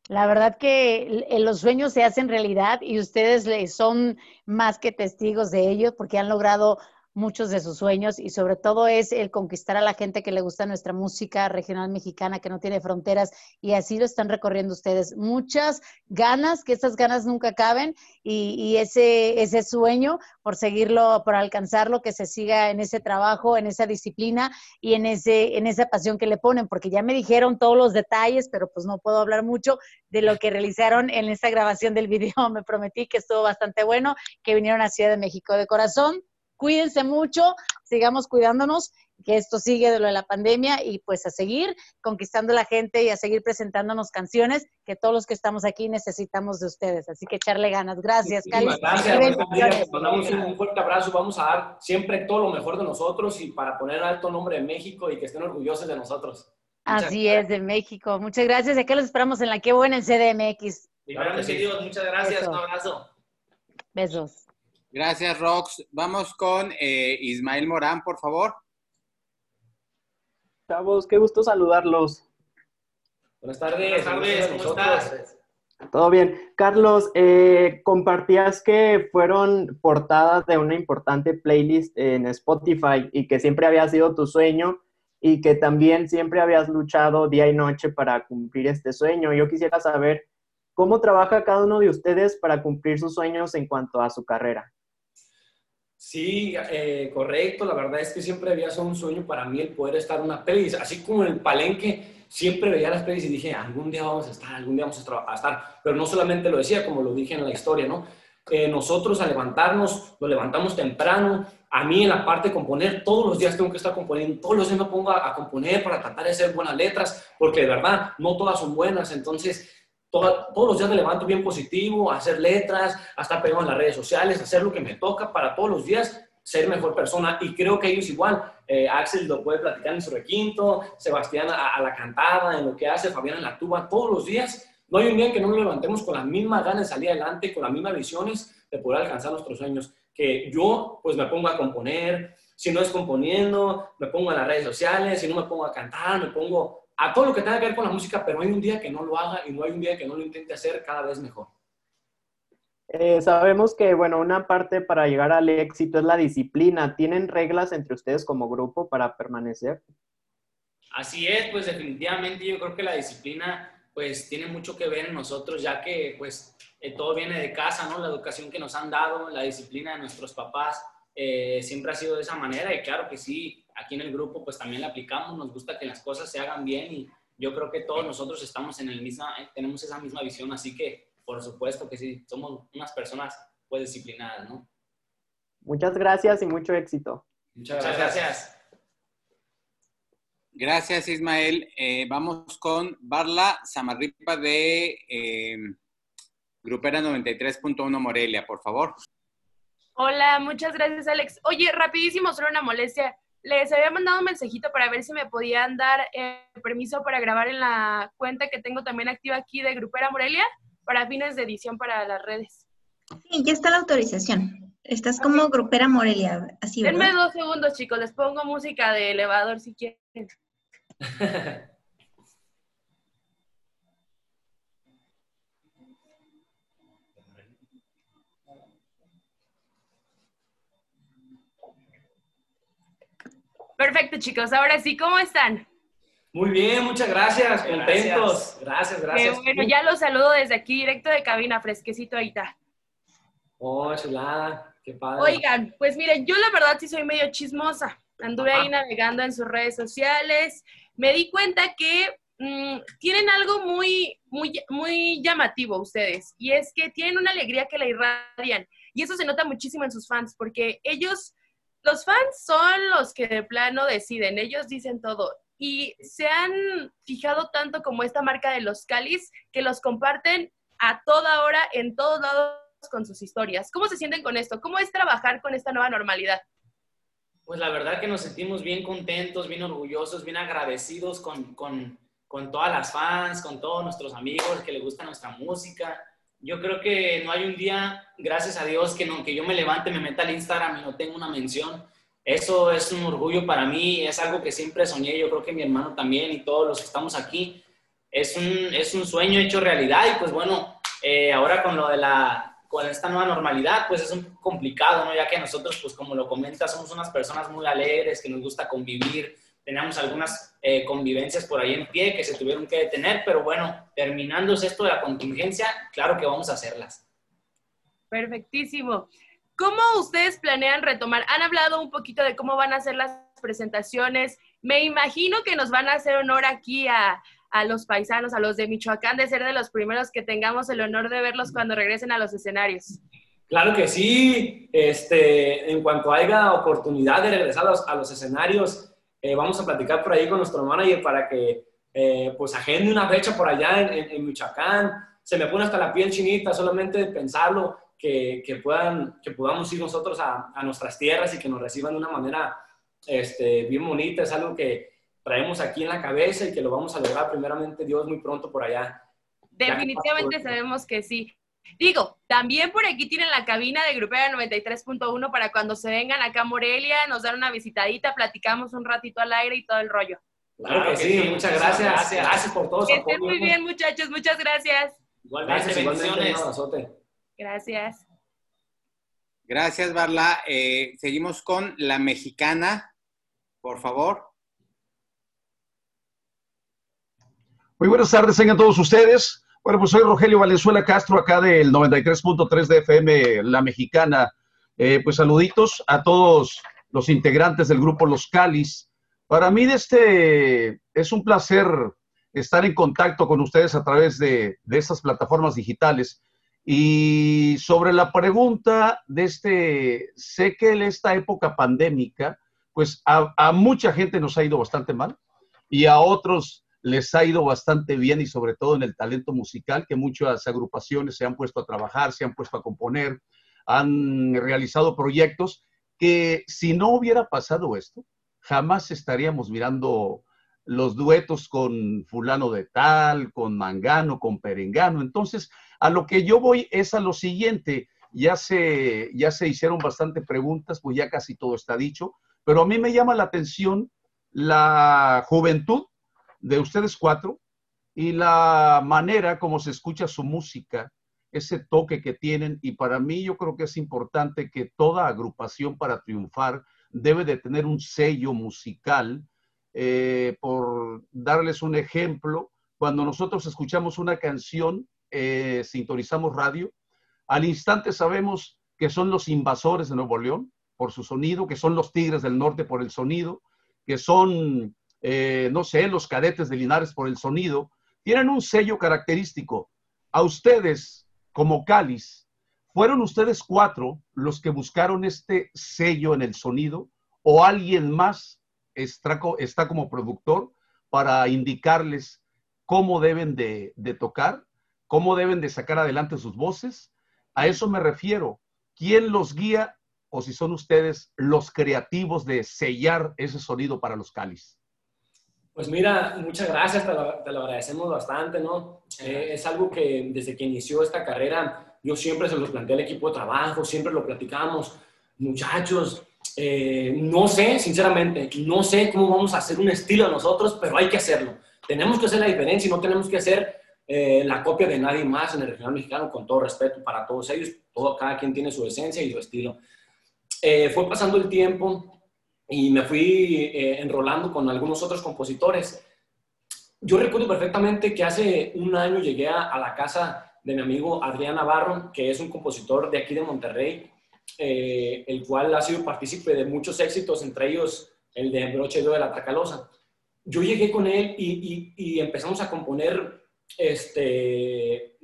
La verdad que los sueños se hacen realidad y ustedes son más que testigos de ello porque han logrado muchos de sus sueños y sobre todo es el conquistar a la gente que le gusta nuestra música regional mexicana que no tiene fronteras y así lo están recorriendo ustedes. Muchas ganas, que esas ganas nunca caben y, ese, ese sueño por seguirlo, por alcanzarlo, que se siga en ese trabajo, en esa disciplina y en, ese, en esa pasión que le ponen, porque ya me dijeron todos los detalles, pero pues no puedo hablar mucho de lo que realizaron en esta grabación del video. (laughs) Me prometí que estuvo bastante bueno, que vinieron a Ciudad de México de corazón cuídense mucho, sigamos cuidándonos, que esto sigue de lo de la pandemia y pues a seguir conquistando a la gente y a seguir presentándonos canciones que todos los que estamos aquí necesitamos de ustedes. Así que echarle ganas. Gracias, Cali. Gracias, mandamos un fuerte abrazo. Vamos a dar siempre todo lo mejor de nosotros y para poner alto nombre de México y que estén orgullosos de nosotros. Así es, de México. Muchas gracias. Acá los esperamos en la que buena en CDMX. Muchas gracias. Un abrazo. Besos. Gracias, Rox. Vamos con eh, Ismael Morán, por favor. Chavos, qué gusto saludarlos. Buenas tardes. Buenas tardes, ¿cómo estás? Todo bien. Carlos, eh, compartías que fueron portadas de una importante playlist en Spotify y que siempre había sido tu sueño y que también siempre habías luchado día y noche para cumplir este sueño. Yo quisiera saber cómo trabaja cada uno de ustedes para cumplir sus sueños en cuanto a su carrera. Sí, eh, correcto. La verdad es que siempre había sido un sueño para mí el poder estar en una pelis. Así como en el palenque, siempre veía las pelis y dije, algún día vamos a estar, algún día vamos a estar. Pero no solamente lo decía, como lo dije en la historia, ¿no? Eh, nosotros a levantarnos, lo levantamos temprano. A mí en la parte de componer, todos los días tengo que estar componiendo, todos los días me pongo a, a componer para tratar de hacer buenas letras, porque de verdad no todas son buenas. Entonces, todos los días me levanto bien positivo, a hacer letras, a estar pegado en las redes sociales, a hacer lo que me toca para todos los días ser mejor persona y creo que ellos igual, eh, Axel lo puede platicar en su requinto, Sebastián a, la cantada, en lo que hace, Fabián en la tuba, todos los días. No hay un día que no nos levantemos con las mismas ganas de salir adelante, con las mismas visiones de poder alcanzar nuestros sueños. Que yo pues me pongo a componer, si no es componiendo, me pongo en las redes sociales, si no me pongo a cantar, me pongo a todo lo que tenga que ver con la música, pero hay un día que no lo haga y no hay un día que no lo intente hacer cada vez mejor. Eh, sabemos que, bueno, una parte para llegar al éxito es la disciplina. ¿Tienen reglas entre ustedes como grupo para permanecer? Así es, pues definitivamente yo creo que la disciplina pues tiene mucho que ver en nosotros, ya que pues eh, todo viene de casa, ¿no? La educación que nos han dado, la disciplina de nuestros papás, eh, siempre ha sido de esa manera y claro que sí, aquí en el grupo pues también la aplicamos, nos gusta que las cosas se hagan bien y yo creo que todos nosotros estamos en el misma, tenemos esa misma visión, así que por supuesto que sí, somos unas personas pues disciplinadas, ¿no? Muchas gracias y mucho éxito. Muchas gracias. Gracias, Ismael. Eh, vamos con Barla Samarripa de eh, Grupera 93.1 Morelia, por favor. Hola, muchas gracias, Alex. Oye, rapidísimo, solo una molestia. Les había mandado un mensajito para ver si me podían dar eh, permiso para grabar en la cuenta que tengo también activa aquí de Grupera Morelia para fines de edición para las redes. Sí, ya está la autorización. Estás como grupera Morelia, así ¿verdad? Denme dos segundos, chicos. Les pongo música de elevador si quieren. (laughs) Perfecto, chicos. Ahora sí, ¿cómo están? Muy bien, muchas gracias, contentos. Gracias, gracias. bueno, ya los saludo desde aquí, directo de cabina, fresquecito ahí está. Oh, chulada, qué padre. Oigan, pues miren, yo la verdad sí soy medio chismosa. Anduve ahí navegando en sus redes sociales. Me di cuenta que mm, tienen algo muy, muy, muy llamativo ustedes. Y es que tienen una alegría que la irradian. Y eso se nota muchísimo en sus fans, porque ellos, los fans son los que de plano deciden. Ellos dicen todo y se han fijado tanto como esta marca de los Calis que los comparten a toda hora en todos lados con sus historias. ¿Cómo se sienten con esto? ¿Cómo es trabajar con esta nueva normalidad? Pues la verdad que nos sentimos bien contentos, bien orgullosos, bien agradecidos con, con, con todas las fans, con todos nuestros amigos que les gusta nuestra música. Yo creo que no hay un día, gracias a Dios, que, no, que yo me levante, me meta al Instagram y no tenga una mención eso es un orgullo para mí, es algo que siempre soñé, yo creo que mi hermano también y todos los que estamos aquí. Es un, es un sueño hecho realidad y pues bueno, eh, ahora con lo de la, con esta nueva normalidad, pues es un complicado, ¿no? Ya que nosotros, pues como lo comenta, somos unas personas muy alegres, que nos gusta convivir, tenemos algunas eh, convivencias por ahí en pie que se tuvieron que detener, pero bueno, terminándose esto de la contingencia, claro que vamos a hacerlas. Perfectísimo. ¿Cómo ustedes planean retomar? Han hablado un poquito de cómo van a ser las presentaciones. Me imagino que nos van a hacer honor aquí a, los paisanos, a los de Michoacán, de ser de los primeros que tengamos el honor de verlos cuando regresen a los escenarios. Claro que sí. Este, en cuanto haya oportunidad de regresar a los, escenarios, eh, vamos a platicar por ahí con nuestro manager para que eh, pues agende una fecha por allá en, en Michoacán. Se me pone hasta la piel chinita solamente de pensarlo que, puedan, que podamos ir nosotros a, nuestras tierras y que nos reciban de una manera este, bien bonita. Es algo que traemos aquí en la cabeza y que lo vamos a lograr primeramente Dios muy pronto por allá. Definitivamente sabemos que sí. Digo, también por aquí tienen la cabina de Grupera 93.1 para cuando se vengan acá a Morelia, nos dan una visitadita, platicamos un ratito al aire y todo el rollo. Claro, que, sí, muchas gracias. gracias. por todo Que estén muy bien, muchachos, muchas gracias. Igualmente, gracias, bendiciones. Gracias. Gracias, Barla. Eh, seguimos con la mexicana, por favor. Muy buenas tardes, tengan todos ustedes. Bueno, pues soy Rogelio Valenzuela Castro, acá del 93.3 de FM, La Mexicana. Eh, pues saluditos a todos los integrantes del grupo Los Calis. Para mí este es un placer estar en contacto con ustedes a través de, de estas plataformas digitales. Y sobre la pregunta de este, sé que en esta época pandémica, pues a, mucha gente nos ha ido bastante mal y a otros les ha ido bastante bien y sobre todo en el talento musical, que muchas agrupaciones se han puesto a trabajar, se han puesto a componer, han realizado proyectos que si no hubiera pasado esto, jamás estaríamos mirando los duetos con fulano de tal, con mangano, con perengano. Entonces, a lo que yo voy es a lo siguiente. Ya se, ya se hicieron bastante preguntas, pues ya casi todo está dicho, pero a mí me llama la atención la juventud de ustedes cuatro y la manera como se escucha su música, ese toque que tienen. Y para mí yo creo que es importante que toda agrupación para triunfar debe de tener un sello musical. Eh, por darles un ejemplo, cuando nosotros escuchamos una canción, eh, sintonizamos radio, al instante sabemos que son los invasores de Nuevo León por su sonido, que son los Tigres del Norte por el sonido, que son, eh, no sé, los cadetes de Linares por el sonido, tienen un sello característico. A ustedes, como Cáliz, ¿fueron ustedes cuatro los que buscaron este sello en el sonido o alguien más está, está como productor para indicarles cómo deben de, de tocar, cómo deben de sacar adelante sus voces? A eso me refiero. ¿Quién los guía o si son ustedes los creativos de sellar ese sonido para los cáliz? Pues mira, muchas gracias, te lo, agradecemos bastante, ¿no? Eh, es algo que desde que inició esta carrera, yo siempre se lo planteé al equipo de trabajo, siempre lo platicamos, muchachos, eh, no sé, sinceramente, no sé cómo vamos a hacer un estilo nosotros, pero hay que hacerlo. Tenemos que hacer la diferencia y no tenemos que hacer eh, la copia de nadie más en el regional mexicano, con todo respeto para todos ellos, todo, cada quien tiene su esencia y su estilo. Eh, fue pasando el tiempo y me fui eh, enrolando con algunos otros compositores. Yo recuerdo perfectamente que hace un año llegué a, la casa de mi amigo Adrián Navarro, que es un compositor de aquí de Monterrey, eh, el cual ha sido partícipe de muchos éxitos, entre ellos el de Broche de la Tracalosa. Yo llegué con él y, empezamos a componer, este,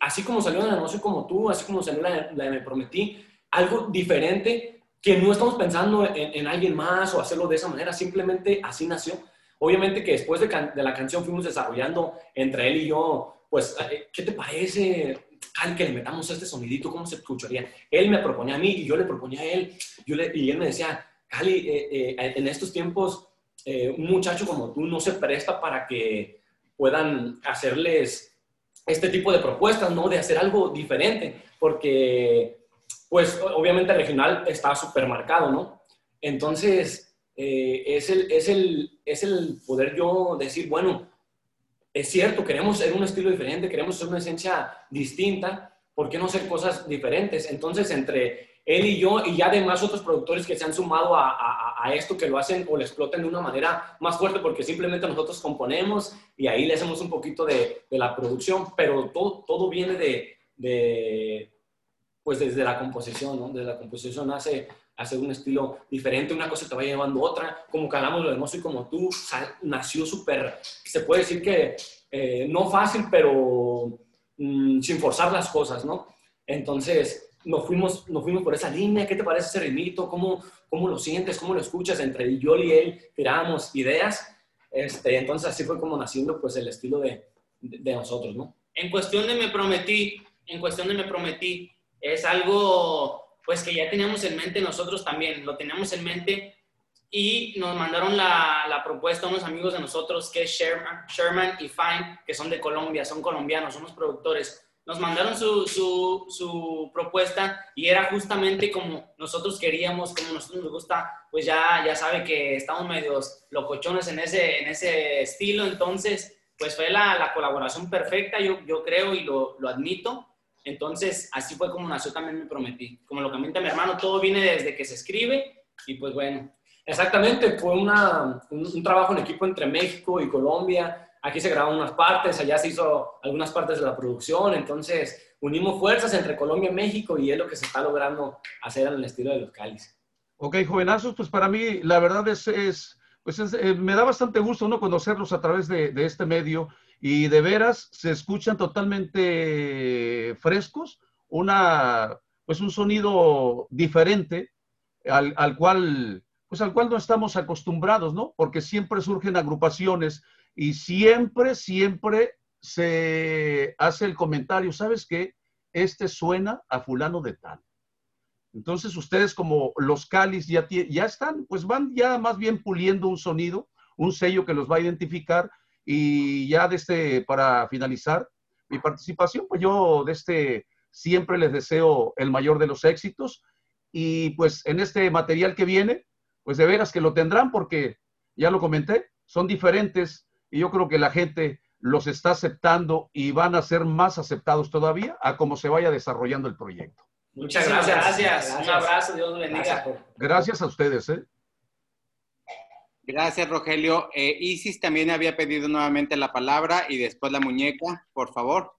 así como salió la No como tú, así como salió la, la de Me Prometí, algo diferente que no estamos pensando en, alguien más o hacerlo de esa manera, simplemente así nació. Obviamente que después de, la canción fuimos desarrollando entre él y yo, pues, eh, ¿qué te parece, Cali, que le metamos este sonidito? ¿Cómo se escucharía? Él me proponía a mí y yo le proponía a él. Yo le, y él me decía, Cali, eh, eh, en estos tiempos, un muchacho como tú no se presta para que puedan hacerles este tipo de propuestas, ¿no? De hacer algo diferente, porque pues obviamente regional está súper marcado, ¿no? Entonces, eh, es, el, es, el, es el poder yo decir, bueno, es cierto, queremos ser un estilo diferente, queremos ser una esencia distinta, ¿por qué no hacer cosas diferentes? Entonces, entre él y yo, y ya además otros productores que se han sumado a, esto, que lo hacen o lo explotan de una manera más fuerte, porque simplemente nosotros componemos y ahí le hacemos un poquito de, de la producción, pero todo, todo viene de pues desde la composición, ¿no? Desde la composición hace, hace un estilo diferente, una cosa te va llevando otra, como que hablamos lo hermoso y como tú, nació súper, se puede decir que eh, no fácil, pero mm, sin forzar las cosas, ¿no? Entonces, nos fuimos, nos fuimos por esa línea, ¿qué te parece ese ritmito? ¿Cómo, cómo lo sientes? ¿Cómo lo escuchas? Entre yo y él tirábamos ideas, este, entonces así fue como naciendo pues el estilo de, de, de nosotros, ¿no? En cuestión de me prometí, en cuestión de me prometí, es algo pues que ya teníamos en mente nosotros también, lo teníamos en mente y nos mandaron la, la propuesta unos amigos de nosotros que es Sherman, Sherman, y Fine, que son de Colombia, son colombianos, son los productores. Nos mandaron su, su, su, propuesta y era justamente como nosotros queríamos, como nosotros nos gusta, pues ya, ya sabe que estamos medios locochones en ese, en ese estilo, entonces pues fue la, la colaboración perfecta, yo, yo creo y lo, lo admito. Entonces, así fue como nació también Me Prometí. Como lo comenta mi hermano, todo viene desde que se escribe y pues bueno. Exactamente, fue una, un, trabajo en equipo entre México y Colombia. Aquí se grabaron unas partes, allá se hizo algunas partes de la producción, entonces unimos fuerzas entre Colombia y México y es lo que se está logrando hacer en el estilo de los cáliz. Ok, jovenazos, pues para mí la verdad es, es pues eh, me da bastante gusto ¿no? conocerlos a través de, de este medio y de veras se escuchan totalmente frescos, una, pues un sonido diferente al, al, cual, pues al cual no estamos acostumbrados, ¿no? Porque siempre surgen agrupaciones y siempre, siempre se hace el comentario, ¿sabes qué? Este suena a fulano de tal. Entonces ustedes como los Calis ya, ya están, pues van ya más bien puliendo un sonido, un sello que los va a identificar y ya desde, este, para finalizar mi participación, pues yo de este siempre les deseo el mayor de los éxitos y pues en este material que viene, pues de veras que lo tendrán porque ya lo comenté, son diferentes y yo creo que la gente los está aceptando y van a ser más aceptados todavía a cómo se vaya desarrollando el proyecto. Muchas gracias. Un abrazo, Dios bendiga. Gracias a ustedes. ¿eh? Gracias, Rogelio. Eh, Isis también había pedido nuevamente la palabra y después la muñeca, por favor.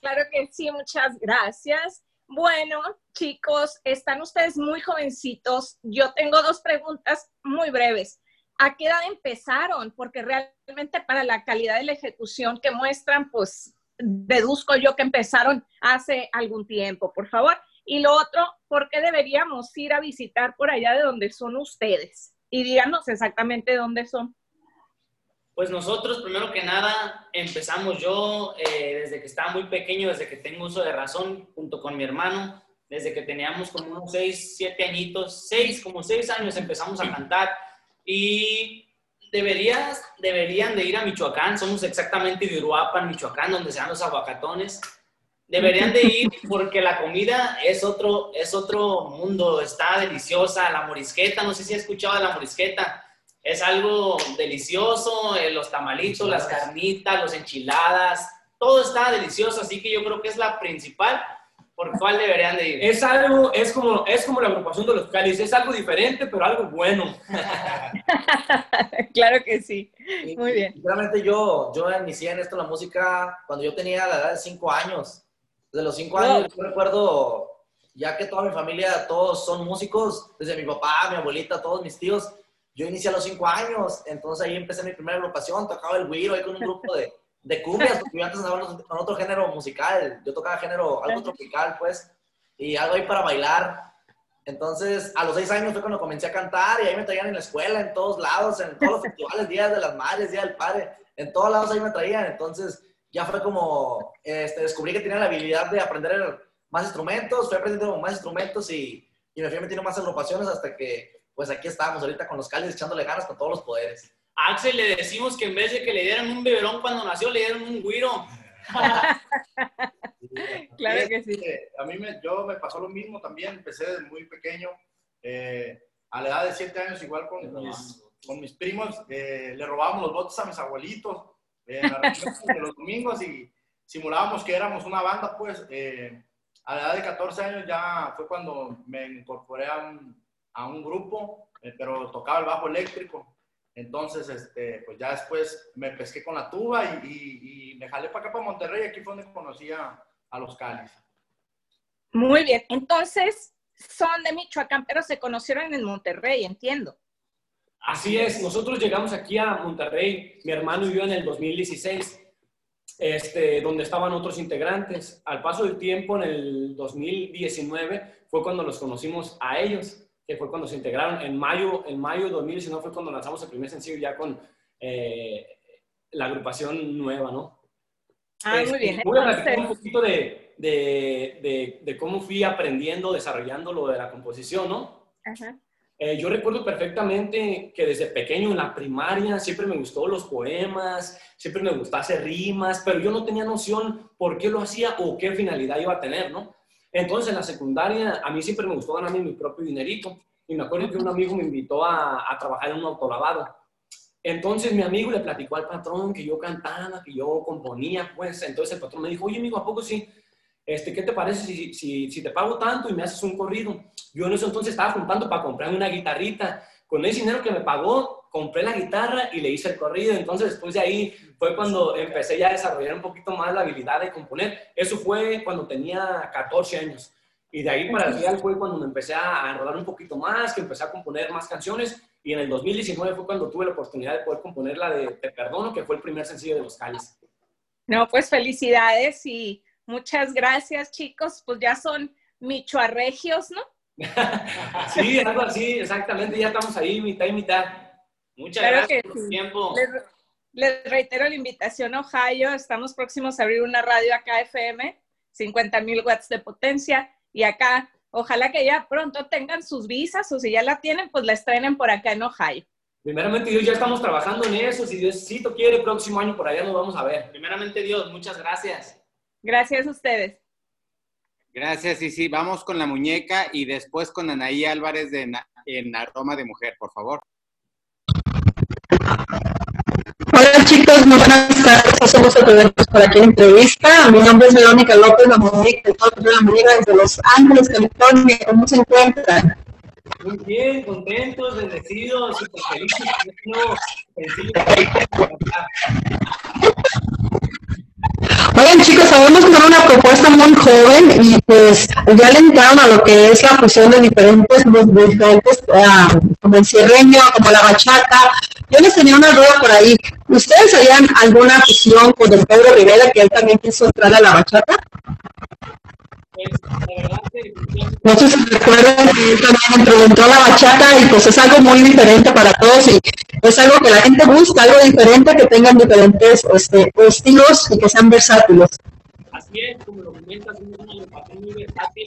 Claro que sí, muchas gracias. Bueno, chicos, están ustedes muy jovencitos. Yo tengo dos preguntas muy breves. ¿A qué edad empezaron? Porque realmente para la calidad de la ejecución que muestran, pues deduzco yo que empezaron hace algún tiempo, por favor. Y lo otro, ¿por qué deberíamos ir a visitar por allá de donde son ustedes? Y díganos exactamente dónde son. Pues nosotros, primero que nada, empezamos yo eh, desde que estaba muy pequeño, desde que tengo uso de razón, junto con mi hermano, desde que teníamos como unos seis, siete añitos, seis, como seis años empezamos a cantar y deberías, deberían de ir a Michoacán, somos exactamente de Uruapan, Michoacán, donde se dan los aguacatones. Deberían de ir porque la comida es otro, es otro mundo, está deliciosa, la morisqueta, no sé si has escuchado de la morisqueta, es algo delicioso, eh, los tamalitos, las carnitas, los enchiladas, todo está delicioso, así que yo creo que es la principal por cuál deberían de ir. Es algo, es como, es como la agrupación de los cáliz, es algo diferente, pero algo bueno. (laughs) claro que sí, muy bien. Realmente yo, yo inicié en esto la música cuando yo tenía la edad de cinco años. Desde los cinco años yo recuerdo, ya que toda mi familia, todos son músicos, desde mi papá, mi abuelita, todos mis tíos, yo inicié a los cinco años, entonces ahí empecé mi primera agrupación, tocaba el güiro ahí con un grupo de, de cumbias, porque yo antes andaba con otro género musical, yo tocaba género algo tropical, pues, y algo ahí para bailar. Entonces, a los seis años fue cuando comencé a cantar y ahí me traían en la escuela, en todos lados, en todos los festivales, días de las madres, día del padre, en todos lados ahí me traían. Entonces, ya fue como, este, descubrí que tenía la habilidad de aprender más instrumentos, fui aprendiendo más instrumentos y, y me fui metiendo más agrupaciones hasta que pues aquí estamos ahorita con los cálices echándole ganas con todos los poderes. A Axel le decimos que en vez de que le dieran un beberón cuando nació, le dieron un guiro. (laughs) claro que sí. A mí me, yo me pasó lo mismo también, empecé desde muy pequeño, eh, a la edad de siete años igual con mis, con mis primos, eh, le robábamos los botes a mis abuelitos eh, los domingos y simulábamos que éramos una banda, pues a la edad de 14 años ya fue cuando me incorporé a un, grupo, eh, pero tocaba el bajo eléctrico. Entonces, este, pues ya después me pesqué con la tuba y, y, me jalé para acá, para Monterrey. Aquí fue donde conocí a, los Cáliz. Muy bien. Entonces, son de Michoacán, pero se conocieron en Monterrey, entiendo. Así es. Nosotros llegamos aquí a Monterrey. Mi hermano vivió en el 2016. Este, donde estaban otros integrantes. Al paso del tiempo, en el 2019, fue cuando los conocimos a ellos que fue cuando se integraron. En mayo, en mayo de 2019 fue cuando lanzamos el primer sencillo ya con eh, la agrupación nueva, ¿no? Ah, muy este, bien. Voy a platicar un poquito de, de, de, cómo fui aprendiendo, desarrollando lo de la composición, ¿no? Ajá. Eh, yo recuerdo perfectamente que desde pequeño en la primaria siempre me gustó los poemas, siempre me gustaba hacer rimas, pero yo no tenía noción por qué lo hacía o qué finalidad iba a tener, ¿no? Entonces, en la secundaria, a mí siempre me gustó ganarme mi propio dinerito. Y me acuerdo que un amigo me invitó a, a trabajar en un autolavado. Entonces, mi amigo le platicó al patrón que yo cantaba, que yo componía, pues. Entonces, el patrón me dijo, oye, amigo, ¿a poco sí? Este, ¿Qué te parece si, si, si te pago tanto y me haces un corrido? Yo en ese entonces estaba juntando para comprar una guitarrita. Con ese dinero que me pagó, compré la guitarra y le hice el corrido. Entonces, después de ahí fue cuando empecé ya a desarrollar un poquito más la habilidad de componer. Eso fue cuando tenía 14 años. Y de ahí para final fue cuando me empecé a enrolar un poquito más, que empecé a componer más canciones. Y en el 2019 fue cuando tuve la oportunidad de poder componer la de Te Perdono, que fue el primer sencillo de Los Cáliz. No, pues felicidades y muchas gracias, chicos. Pues ya son michoarregios, ¿no? (laughs) sí, algo así, exactamente. Ya estamos ahí, mitad y mitad. Muchas gracias por tiempo. Les, reitero la invitación a Ohio. Estamos próximos a abrir una radio acá FM, 50 mil watts de potencia. Y acá Ojalá que ya pronto tengan sus visas o si ya la tienen, pues la estrenen por acá en Ohio. Primeramente Dios, ya estamos trabajando en eso. Si Diosito quiere, el próximo año por allá nos vamos a ver. Primeramente Dios, muchas gracias. Gracias a ustedes. Gracias, y sí, vamos con la muñeca y después con Anaí Álvarez de Na- en Aroma de Mujer, por favor. Hola chicos, muy buenas tardes. Hacemos otro eventos por aquí en entrevista. Mi nombre es Verónica López, la muñeca de todo la muñeca desde Los Ángeles, California. ¿Cómo se encuentran? Muy bien, contentos, bendecidos, súper felices con este nuevo sencillo. Oigan chicos, sabemos que son una propuesta muy joven y pues ya le entraron a lo que es la fusión de diferentes, de diferentes ah, como el cierreño, como la bachata. Yo les tenía una duda por ahí. ¿Ustedes harían alguna fusión con el Pedro Rivera que él también quiso entrar a la bachata? No sé si recuerdan que él también implementó la bachata y pues es algo muy diferente para todos y es algo que la gente busca, algo diferente, que tengan diferentes este, estilos y que sean versátiles. Así es, como lo comentas, es una agrupación muy versátil.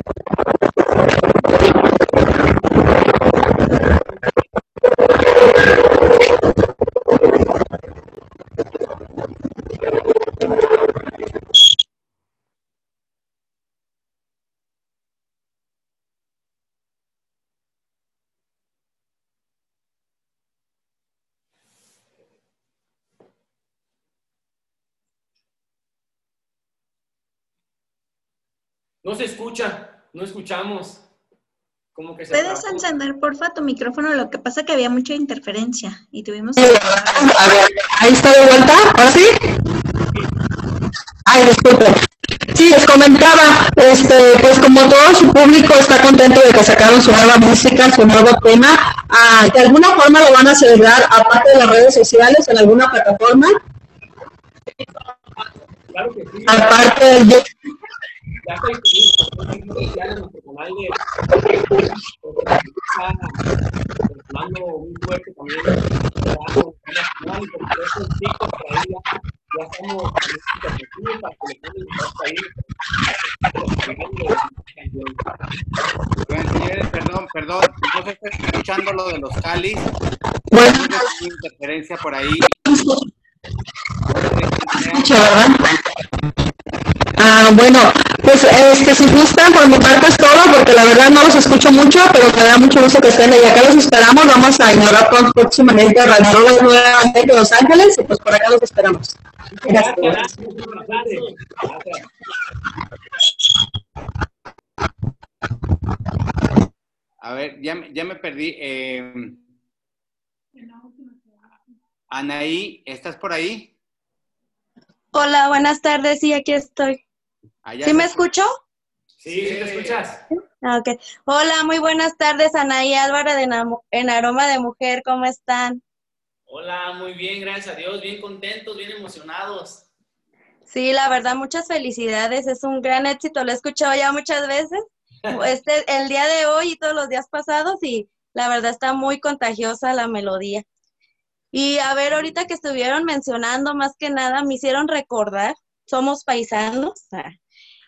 No se escucha, no escuchamos. Como que se ¿Puedes trabó. encender, porfa, tu micrófono? Lo que pasa que había mucha interferencia y tuvimos A ver, ahí está de vuelta, ¿ahora sí? Ay, disculpe. Sí, les comentaba, este, pues como todo su público está contento de que sacaron su nueva música, su nuevo tema, ah, ¿de alguna forma lo van a celebrar aparte de las redes sociales, en alguna plataforma? Claro que sí. Aparte del. Ya disponible por social en nuestro canal de está mando muy fuerte también trabajo nacional y por en TikTok por ahí ya, ya estamos en este para que le señores, perdón, perdón, no se está escuchando lo de los cáliz. Bueno. interferencia por ahí. escucha, ¿verdad? Ah, bueno, pues este, si gustan, por mi parte es todo, porque la verdad no los escucho mucho, pero me da mucho gusto que estén ahí. Acá los esperamos, vamos a pronto- próximamente a Radio Rola nuevamente en Los Ángeles, y pues por acá los esperamos. Gracias. A ver, ya, me- ya me perdí. eh, Anaí, ¿estás por ahí? Hola, buenas tardes. Sí, aquí estoy. Allá ¿Sí me escuchó? Sí, sí te escuchas. Ah, ok. Hola, muy buenas tardes, Anaí Álvaro de Namo- en Aroma de Mujer. ¿Cómo están? Hola, muy bien, gracias a Dios, bien contentos, bien emocionados. Sí, la verdad, muchas felicidades. Es un gran éxito. Lo he escuchado ya muchas veces. (laughs) Este, el día de hoy y todos los días pasados y la verdad está muy contagiosa la melodía. Y a ver, ahorita que estuvieron mencionando, más que nada, me hicieron recordar, somos paisanos.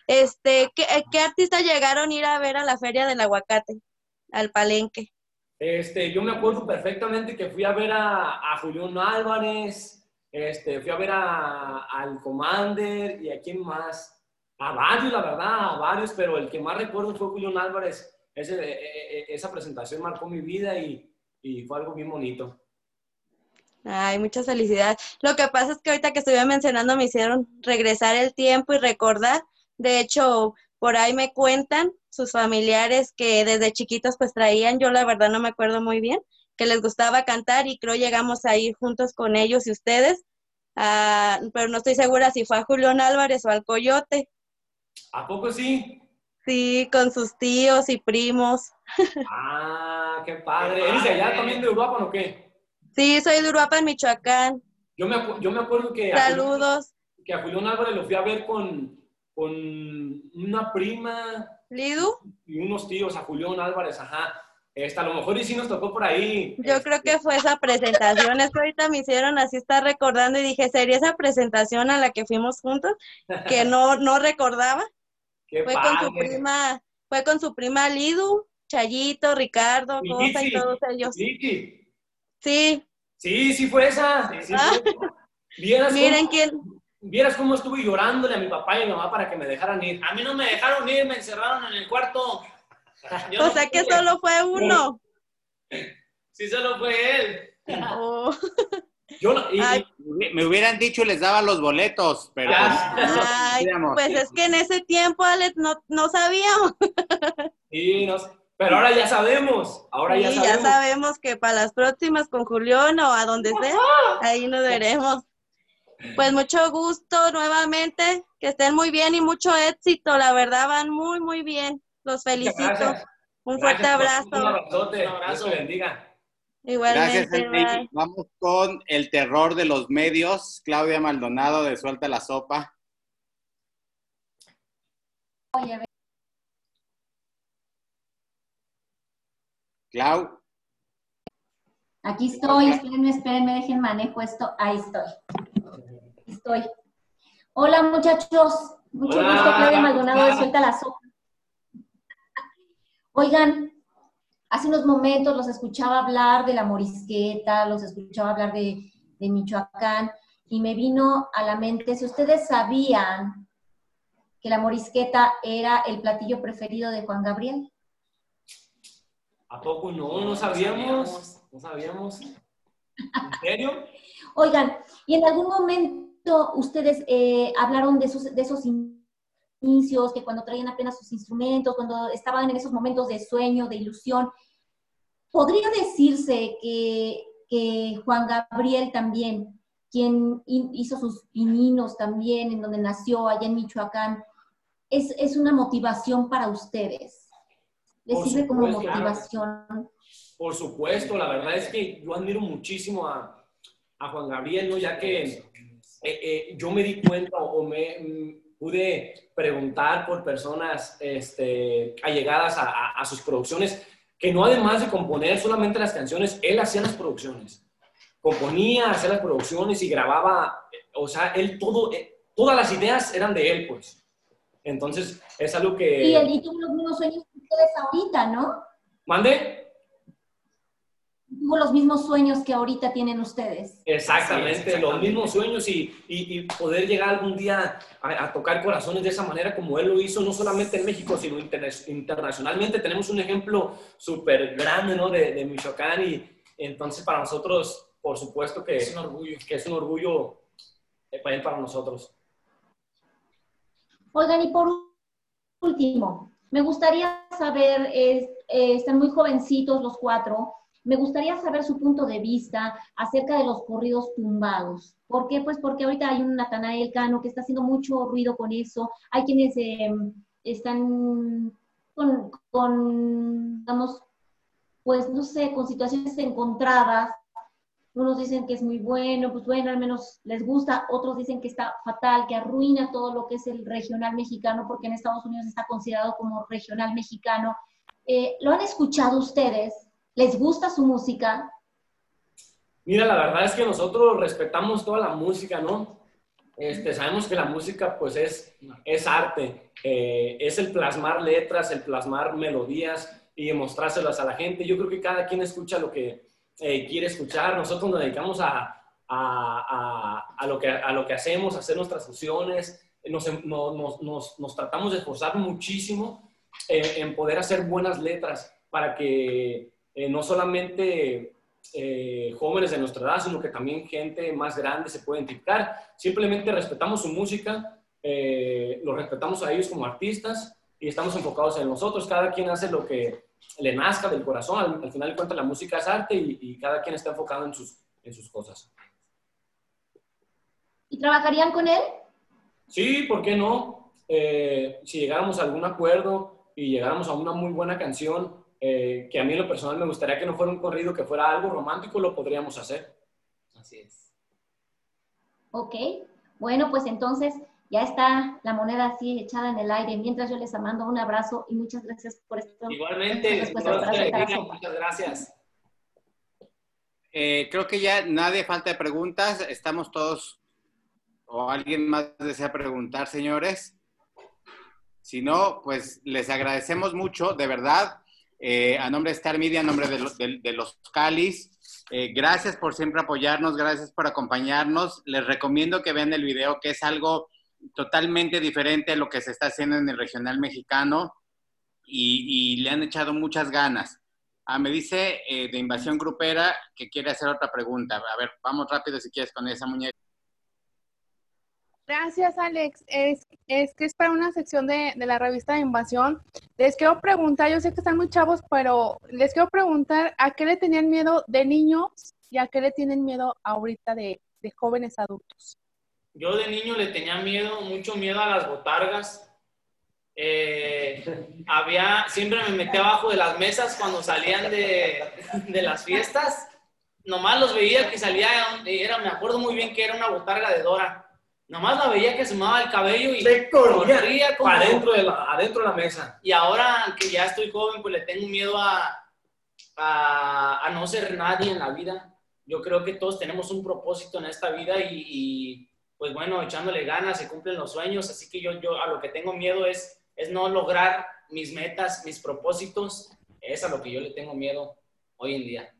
Este, ¿qué, qué artistas llegaron a ir a ver a la Feria del Aguacate, al Palenque? Este, yo me acuerdo perfectamente que fui a ver a, a Julián Álvarez, este, fui a ver a, al Commander y a quién más. A varios, la verdad, a varios, pero el que más recuerdo fue Julián Álvarez. Ese, e- e- e- esa presentación marcó mi vida y, y fue algo bien bonito. Ay, muchas felicidades. Lo que pasa es que ahorita que estuve mencionando me hicieron regresar el tiempo y recordar. De hecho, por ahí me cuentan sus familiares que desde chiquitos pues traían, yo la verdad no me acuerdo muy bien, que les gustaba cantar y creo llegamos a ir juntos con ellos y ustedes, ah, pero no estoy segura si fue a Julián Álvarez o al Coyote. ¿A poco sí? Sí, con sus tíos y primos. (laughs) Ah, qué padre. ¿Eres de allá también de Uruapan o qué? Sí, soy de Uruapan, Michoacán. Yo me, yo me acuerdo que a, Julián, Saludos. que a Julián Álvarez lo fui a ver con, con una prima. ¿Lidu? Y unos tíos, a Julián Álvarez, ajá. Esta, a lo mejor y sí nos tocó por ahí. Yo creo que fue esa presentación, es que ahorita me hicieron así estar recordando y dije, ¿sería esa presentación a la que fuimos juntos? Que no, no recordaba. (laughs) Qué fue con su prima, fue con su prima Lidu, Chayito, Ricardo, Y Cosa y todos ellos. Lichi. Sí. Sí, sí fue esa. sí fue Ah. esa. ¿Vieras Miren cómo, quién. Vieras cómo estuve llorándole a mi papá y a mi mamá para que me dejaran ir. A mí no me dejaron ir, me encerraron en el cuarto. Yo O no sea que solo fue uno. Sí, solo fue él. Oh. (laughs) Yo no- y- Ay. Me hubieran dicho y les daba los boletos, pero pues, pues es que en ese tiempo, Alex, no, no sabíamos. (laughs) Sí, no sé. Pero ahora ya sabemos. Ahora ya Sí, sabemos. ya sabemos que para las próximas con Julián o a donde sea, ahí nos veremos. Pues mucho gusto nuevamente, que estén muy bien y mucho éxito, la verdad van muy, muy bien. Los felicito. gracias. Un fuerte Gracias, abrazo. Un abrazote. Dios te bendiga. gracias, Igualmente, Enrique. bye. Vamos con el terror de los medios. Claudia Maldonado de Suelta la Sopa. Clau. Aquí estoy, espérenme, espérenme, dejen manejo esto. Ahí estoy. Estoy. Hola muchachos, mucho Hola. gusto, Claudia Maldonado de Suelta la Sopa. Oigan, hace unos momentos los escuchaba hablar de la morisqueta, los escuchaba hablar de, de Michoacán y me vino a la mente, si ustedes sabían que la morisqueta era el platillo preferido de Juan Gabriel. ¿A poco no? No sabíamos. No sabíamos. ¿En serio? (laughs) Oigan, y en algún momento ustedes eh, hablaron de esos, de esos inicios, que cuando traían apenas sus instrumentos, cuando estaban en esos momentos de sueño, de ilusión. ¿Podría decirse que, que Juan Gabriel también, quien hi- hizo sus pininos también, en donde nació, allá en Michoacán, es, es una motivación para ustedes? ¿Les Por sirve como supuesto, claro. motivación? Por supuesto, la verdad es que yo admiro muchísimo a, a Juan Gabriel, ¿no? ya que eh, eh, yo me di cuenta o me mm, pude preguntar por personas este, allegadas a, a- a sus producciones, que no además de componer solamente las canciones, él hacía las producciones. Componía, hacía las producciones y grababa, eh, o sea, él todo, eh, todas las ideas eran de él, pues. Entonces, es algo que... Y él y tuvo los mismos sueños que ustedes ahorita, ¿no? ¿Mande? Tuvo los mismos sueños que ahorita tienen ustedes. Exactamente, los mismos sueños y, y- y poder llegar algún día a, a tocar corazones de esa manera como él lo hizo, no solamente en México, sino interna- internacionalmente. Tenemos un ejemplo súper grande ¿no? de, de Michoacán y entonces para nosotros, por supuesto que es un orgullo, que es un orgullo eh, para él, para nosotros. Oigan, y por último, me gustaría saber, es- eh, están muy jovencitos los cuatro, me gustaría saber su punto de vista acerca de los corridos tumbados. ¿Por qué? Pues porque ahorita hay un Natanael Cano que está haciendo mucho ruido con eso. Hay quienes eh, están con, con, digamos, pues no sé, con situaciones encontradas. Unos dicen que es muy bueno, pues bueno, al menos les gusta. Otros dicen que está fatal, que arruina todo lo que es el regional mexicano, porque en Estados Unidos está considerado como regional mexicano. Eh, ¿Lo han escuchado ustedes? ¿Les gusta su música? Mira, la verdad es que nosotros respetamos toda la música, ¿no? Este, sabemos que la música pues es, es arte, eh, es el plasmar letras, el plasmar melodías y mostrárselas a la gente. Yo creo que cada quien escucha lo que eh, quiere escuchar. Nosotros nos dedicamos a, a, a- lo, que, a lo que hacemos, a hacer nuestras fusiones. Nos, nos- nos- nos tratamos de esforzar muchísimo eh, en poder hacer buenas letras para que eh, no solamente eh, jóvenes de nuestra edad, sino que también gente más grande se puede identificar. Simplemente respetamos su música, eh, los respetamos a ellos como artistas y estamos enfocados en nosotros. Cada quien hace lo que le nazca del corazón. Al, al final de cuentas, la música es arte y, y cada quien está enfocado en sus, en sus cosas. ¿Y trabajarían con él? Sí, ¿por qué no? Eh, si llegáramos a algún acuerdo y llegáramos a una muy buena canción, eh, que a mí en lo personal me gustaría que no fuera un corrido, que fuera algo romántico, lo podríamos hacer. Así es. Ok. Bueno, pues entonces ya está la moneda así echada en el aire. Mientras yo les mando un abrazo y muchas gracias por esto. Igualmente, muchas gracias. Eh, creo que ya nadie falta de preguntas. Estamos todos, o alguien más desea preguntar, señores. Si no, pues les agradecemos mucho, de verdad, eh, a nombre de Star Media, a nombre de, los, de, los Calis. Eh, gracias por siempre apoyarnos, gracias por acompañarnos. Les recomiendo que vean el video, que es algo totalmente diferente a lo que se está haciendo en el regional mexicano y, le han echado muchas ganas. Ah, me dice eh, de Invasión Grupera que quiere hacer otra pregunta. A ver, vamos rápido si quieres con esa muñeca. Gracias, Alex. Es, es que es para una sección de, de, la revista de Invasión. Les quiero preguntar, yo sé que están muy chavos, pero les quiero preguntar a qué le tenían miedo de niños y a qué le tienen miedo ahorita de, de jóvenes adultos. Yo de niño le tenía miedo, mucho miedo a las botargas. Eh, había, siempre me metía abajo de las mesas cuando salían de, de las fiestas. Nomás los veía que salía, era, me acuerdo muy bien que era una botarga de Dora Nomás la veía que se el cabello y se corría como adentro de, la, adentro de la mesa. Y ahora que ya estoy joven, pues le tengo miedo a, a, no ser nadie en la vida. Yo creo que todos tenemos un propósito en esta vida y, pues bueno, echándole ganas se cumplen los sueños. Así que yo, yo a lo que tengo miedo es, es no lograr mis metas, mis propósitos. Es a lo que yo le tengo miedo hoy en día.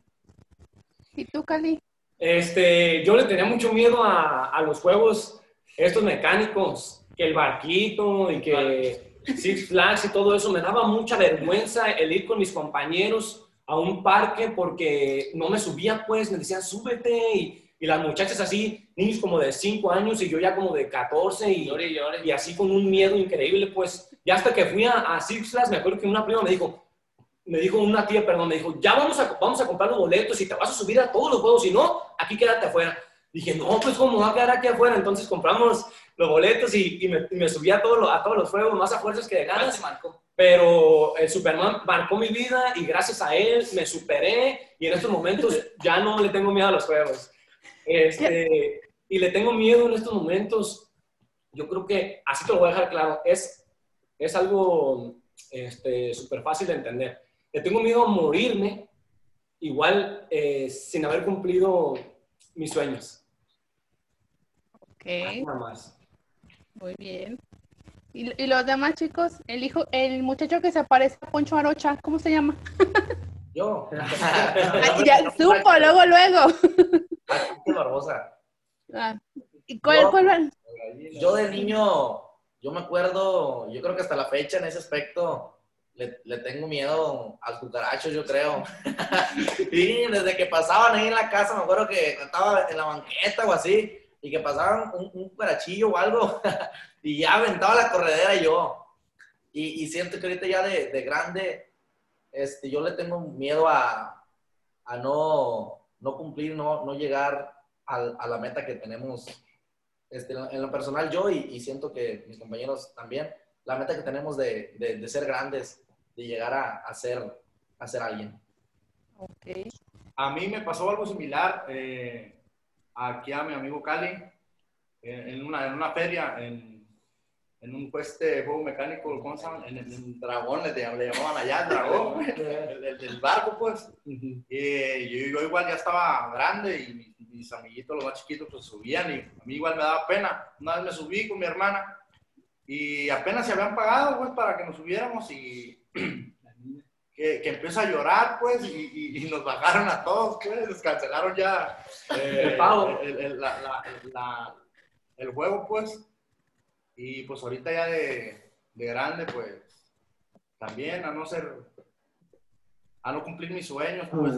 ¿Y tú, Cali? Este, yo le tenía mucho miedo a, a los juegos estos mecánicos, que el barquito y que Six Flags y todo eso, me daba mucha vergüenza el ir con mis compañeros a un parque porque no me subía, pues me decían, súbete. Y, las muchachas así, niños como de 5 años y yo ya como de 14 y, y así con un miedo increíble, pues ya hasta que fui a, Six Flags, me acuerdo que una prima me dijo, me dijo una tía, perdón, me dijo, ya vamos a, vamos a comprar los boletos y te vas a subir a todos los juegos, si no, aquí quédate afuera. Dije, no, pues cómo va a quedar aquí afuera. Entonces compramos los boletos y, me, subí a, todo a todos los juegos, más a fuerzas que de ganas. Pero el Superman marcó mi vida y gracias a él me superé y en estos momentos ya no le tengo miedo a los juegos. Este, y le tengo miedo en estos momentos. Yo creo que, así te lo voy a dejar claro, es, es algo este, súper fácil de entender. Le tengo miedo a morirme igual eh, sin haber cumplido mis sueños. Muy bien. ¿Y, los demás chicos? El hijo, el muchacho que se parece a Poncho Arocha, ¿cómo se llama? (laughs) Yo. (laughs) ya supo, luego, luego. (laughs) Qué Barbosa. Ah, ¿Y cuál, cuál? Yo de niño, yo me acuerdo, yo creo que hasta la fecha en ese aspecto le, le tengo miedo al cucaracho, yo creo. y desde que pasaban ahí en la casa, me acuerdo que estaba en la banqueta o así, y que pasaban un, un cucarachillo o algo (laughs) y ya aventaba la corredera yo. Y, y siento que ahorita ya de, de, grande, este, yo le tengo miedo a, a no, no, cumplir, no, no llegar a, a, la meta que tenemos este, en lo personal yo y, y, siento que mis compañeros también, la meta que tenemos de, de, de ser grandes, de llegar a, a, ser, a ser alguien. Okay. A mí me pasó algo similar. Eh, aquí a mi amigo Cali en, una, en una feria, en, en un puesto de juego mecánico, ¿cómo se llama? En el dragón, le, le, llamaban allá (laughs) el dragón, el, del barco, pues. Y yo, igual ya estaba grande y mis, mis, amiguitos, los más chiquitos, pues subían y a mí igual me daba pena. Una vez me subí con mi hermana y apenas se habían pagado, pues, para que nos subiéramos y (clears throat) que, que empieza a llorar, pues, y, y, nos bajaron a todos, pues, les cancelaron ya eh, el (laughs) pago, el, el, la, la, el, juego, pues. Y pues ahorita ya de, de, grande, pues, también a no ser, a no cumplir mis sueños, pues.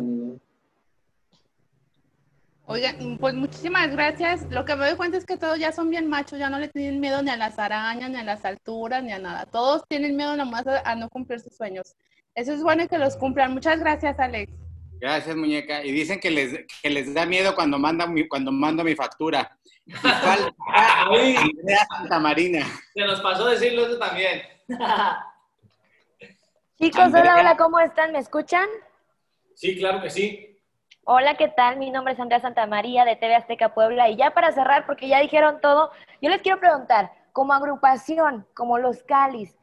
Oiga, pues muchísimas gracias. Lo que me doy cuenta es que todos ya son bien machos, ya no le tienen miedo ni a las arañas, ni a las alturas, ni a nada. Todos tienen miedo nomás a, a no cumplir sus sueños. Eso es bueno que los cumplan. Muchas gracias, Alex. Gracias, muñeca. Y dicen que les, que les da miedo cuando, manda mi, cuando mando mi factura. Igual, (laughs) Santa Marina. Se nos pasó decirlo eso también. (laughs) Chicos, hola, hola, ¿cómo están? ¿Me escuchan? Sí, claro que sí. Hola, ¿qué tal? Mi nombre es Andrea Santa María de TV Azteca Puebla. Y ya para cerrar, porque ya dijeron todo, yo les quiero preguntar, como agrupación, como los Calis,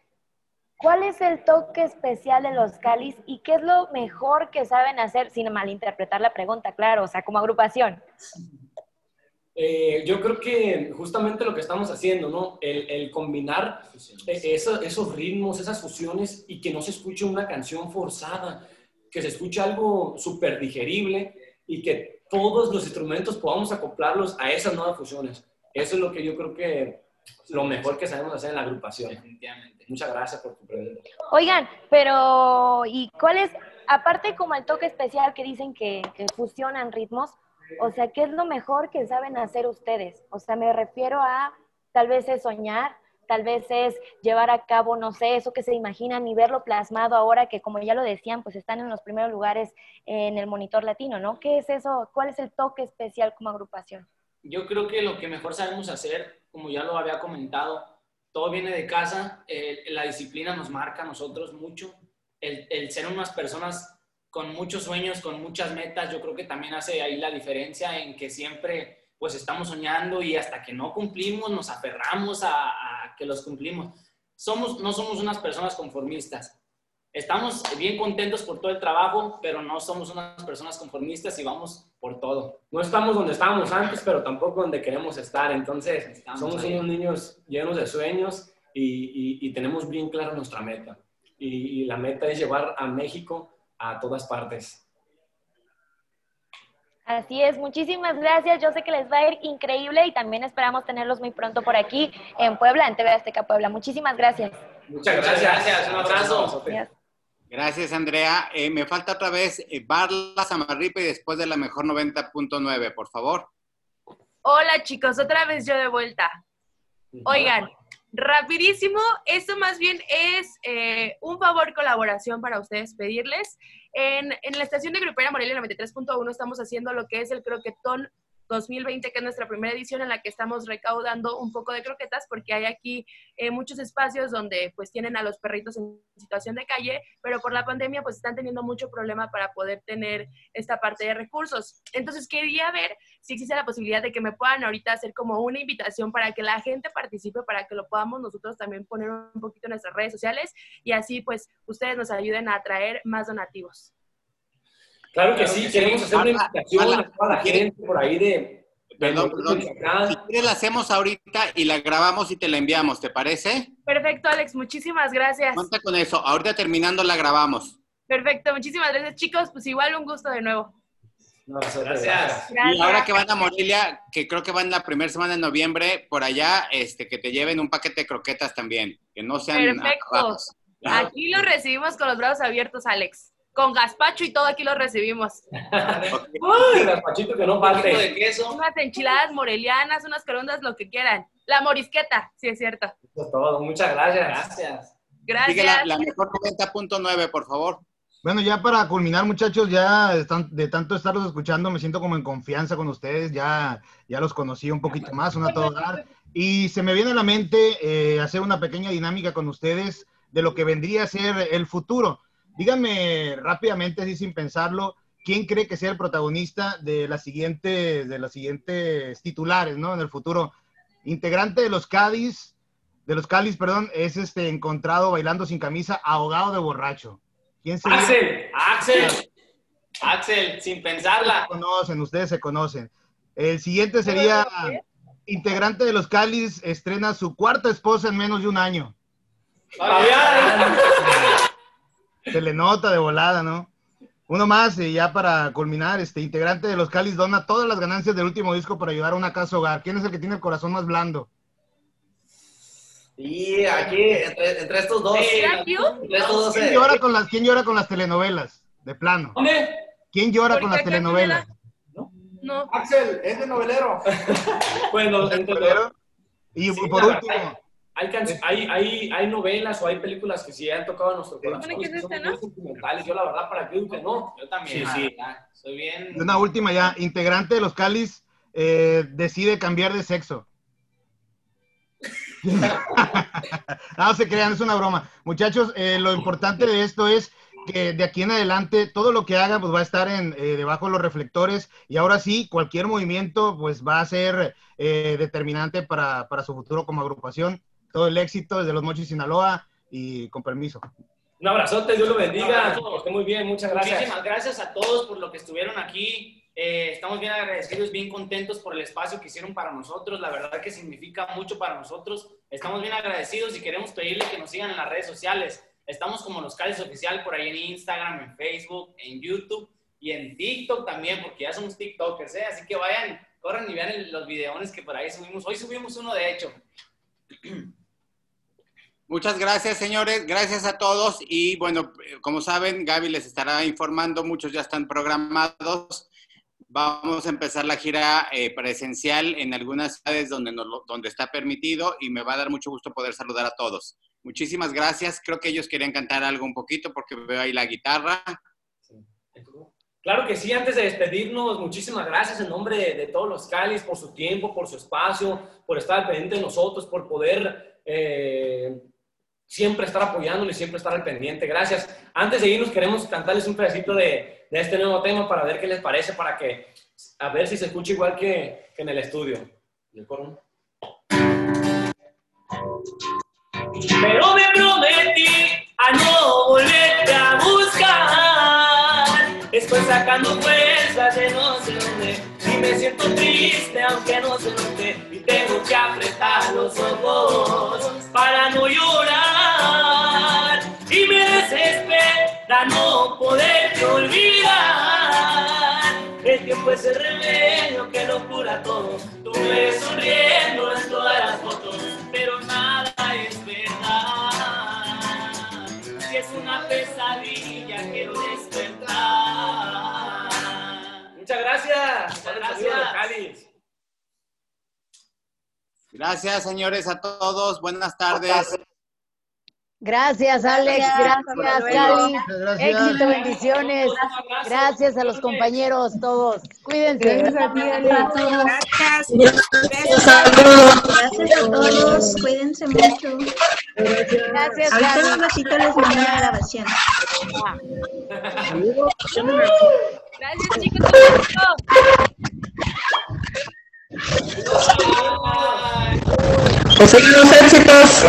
¿cuál es el toque especial de los Calis y qué es lo mejor que saben hacer, sin malinterpretar la pregunta, claro, o sea, como agrupación? Eh, yo creo que justamente lo que estamos haciendo, ¿no? El, el combinar eh, eso- esos ritmos, esas fusiones y que no se escuche una canción forzada, que se escuche algo súper digerible y que todos los instrumentos podamos acoplarlos a esas nuevas fusiones. Eso es lo que yo creo que lo mejor que sabemos hacer en la agrupación. Muchas gracias por tu pregunta. Oigan, pero ¿y cuál es, aparte como el toque especial que dicen que, que fusionan ritmos, o sea, qué es lo mejor que saben hacer ustedes? O sea, me refiero a tal vez es soñar, tal vez es llevar a cabo, no sé, eso que se imaginan y verlo plasmado ahora que como ya lo decían, pues están en los primeros lugares en el monitor latino, ¿no? ¿Qué es eso? ¿Cuál es el toque especial como agrupación? Yo creo que lo que mejor sabemos hacer, como ya lo había comentado, todo viene de casa, la disciplina nos marca a nosotros mucho, el, el ser unas personas con muchos sueños, con muchas metas, yo creo que también hace ahí la diferencia en que siempre pues estamos soñando y hasta que no cumplimos nos aferramos a, a que los cumplimos. Somos, no somos unas personas conformistas. Estamos bien contentos por todo el trabajo, pero no somos unas personas conformistas y vamos por todo. No estamos donde estábamos antes, pero tampoco donde queremos estar. Entonces, Estamos somos ahí. unos niños llenos de sueños y, y- y tenemos bien clara nuestra meta. Y, y la meta es llevar a México a todas partes. Así es, muchísimas gracias. Yo sé que les va a ir increíble y también esperamos tenerlos muy pronto por aquí en Puebla, en TV Azteca Puebla. Muchísimas gracias. Muchas Muchas gracias. gracias, un abrazo. Gracias, Andrea. Eh, me falta otra vez eh, Barla Samarripa y después de la mejor 90.9, por favor. Hola chicos, otra vez yo de vuelta. Oigan, rapidísimo, esto más bien es eh, un favor colaboración para ustedes pedirles. En, en la estación de Grupera Morelia 93.1 estamos haciendo lo que es el croquetón 2020, que es nuestra primera edición en la que estamos recaudando un poco de croquetas porque hay aquí eh, muchos espacios donde pues tienen a los perritos en situación de calle, pero por la pandemia pues están teniendo mucho problema para poder tener esta parte de recursos. Entonces quería ver si existe la posibilidad de que me puedan ahorita hacer como una invitación para que la gente participe, para que lo podamos nosotros también poner un poquito en nuestras redes sociales y así pues ustedes nos ayuden a atraer más donativos. Claro que Claro sí, que queremos sí. hacer una invitación a toda la gente por ahí de... Perdón, perdón. Si quieres la hacemos ahorita y la grabamos y te la enviamos, ¿te parece? Perfecto, Alex, muchísimas gracias. Cuenta con eso. Ahorita terminando la grabamos. Perfecto, muchísimas gracias chicos, pues igual un gusto de nuevo. gracias. Y ahora que van a Morelia, que creo que van la primera semana de noviembre, por allá, este, que te lleven un paquete de croquetas también, que no sean Perfecto. acabados. Aquí lo recibimos con los brazos abiertos, Alex. Con gazpacho y todo aquí lo recibimos. Uy, gazpachito que no falte. de queso. Unas enchiladas morelianas, unas corundas, lo que quieran. La morisqueta, sí es cierto. Eso es todo, muchas gracias. Gracias. Gracias. Sigue la, la mejor 90.9, por favor. Bueno, ya para culminar, muchachos, ya de tan- de tanto estarlos escuchando, me siento como en confianza con ustedes, ya, ya los conocí un poquito más, una todo dar. Y se me viene a la mente eh, hacer una pequeña dinámica con ustedes de lo que vendría a ser el futuro. Díganme rápidamente, así sin pensarlo, ¿quién cree que sea el protagonista de las siguientes, de los siguientes titulares, ¿no? En el futuro. Integrante de los Cádiz, de los Cáliz, perdón, es este encontrado bailando sin camisa, ahogado de borracho. ¿Quién sería? Axel, Axel, Axel, sin pensarla. Se conocen, ustedes se conocen. El siguiente sería integrante de los Cáliz, estrena su cuarta esposa en menos de un año. (laughs) Se le nota de volada, ¿no? Uno más, y ya para culminar, este integrante de los Cáliz dona todas las ganancias del último disco para ayudar a una casa hogar. ¿Quién es el que tiene el corazón más blando? Y aquí, entre, entre estos dos. Entre estos dos. ¿Quién eh, llora con las, quién llora con las telenovelas? De plano. ¿Quién llora con las telenovelas? No. Axel, es de novelero. (laughs) Bueno, entre Y Sí, por último, Hay, hay, hay, hay novelas o hay películas que sí han tocado a nuestro corazón. que es este, sentimentales. Yo, la verdad, ¿para que no? Yo también, Sí, sí. Soy bien. una última ya, integrante de los Cáliz eh, decide cambiar de sexo. (laughs) no se crean, es una broma. Muchachos, eh, lo importante de esto es que de aquí en adelante todo lo que haga pues va a estar en, eh, debajo de los reflectores y ahora sí, cualquier movimiento pues va a ser eh, determinante para, para su futuro como agrupación. Todo el éxito desde Los Mochis, Sinaloa y con permiso. Un abrazote, Dios lo bendiga. Esté muy bien, muchas gracias. Muchísimas gracias a todos por lo que estuvieron aquí. Eh, estamos bien agradecidos, bien contentos por el espacio que hicieron para nosotros. La verdad que significa mucho para nosotros. Estamos bien agradecidos y queremos pedirle que nos sigan en las redes sociales. Estamos como Los Cales Oficial por ahí en Instagram, en Facebook, en YouTube y en TikTok también, porque ya somos TikTokers, ¿eh? Así que vayan, corran y vean los videones que por ahí subimos. Hoy subimos uno, de hecho. (clears throat) Muchas gracias, señores. Gracias a todos. Y bueno, como saben, Gaby les estará informando. Muchos ya están programados. Vamos a empezar la gira eh, presencial en algunas ciudades donde, donde está permitido y me va a dar mucho gusto poder saludar a todos. Muchísimas gracias. Creo que ellos querían cantar algo un poquito porque veo ahí la guitarra. Claro que sí, antes de despedirnos, muchísimas gracias en nombre de, todos los Calis por su tiempo, por su espacio, por estar pendiente de nosotros, por poder eh, siempre estar apoyándolo y siempre estar al pendiente. Gracias. Antes de irnos, queremos cantarles un pedacito de, este nuevo tema para ver qué les parece, para que, a ver si se escucha igual que, en el estudio. ¿Y el coro? Pero me prometí a no volverte a buscar. Estoy sacando fuerzas de no sé dónde y me siento triste aunque no se note y tengo que apretar los ojos para no llorar desespera no poderte olvidar. El tiempo es el remedio que lo cura todo. Tú me ves sonriendo en todas las fotos, pero nada es verdad. Si es una pesadilla, quiero despertar. Muchas gracias. Muchas gracias. Gracias, señores, a todos. Buenas tardes. Gracias, Alex. Gracias, Cali. gracias. Éxito, bendiciones. Gracias a los compañeros todos. Cuídense. Gracias a ti, Alex. Gracias. Gracias a todos. Gracias a todos, cuídense mucho. Gracias, Ahorita en Gaby. un ratito les mando la grabación. Gracias, chicos. por esto. Pues seguimos éxitos.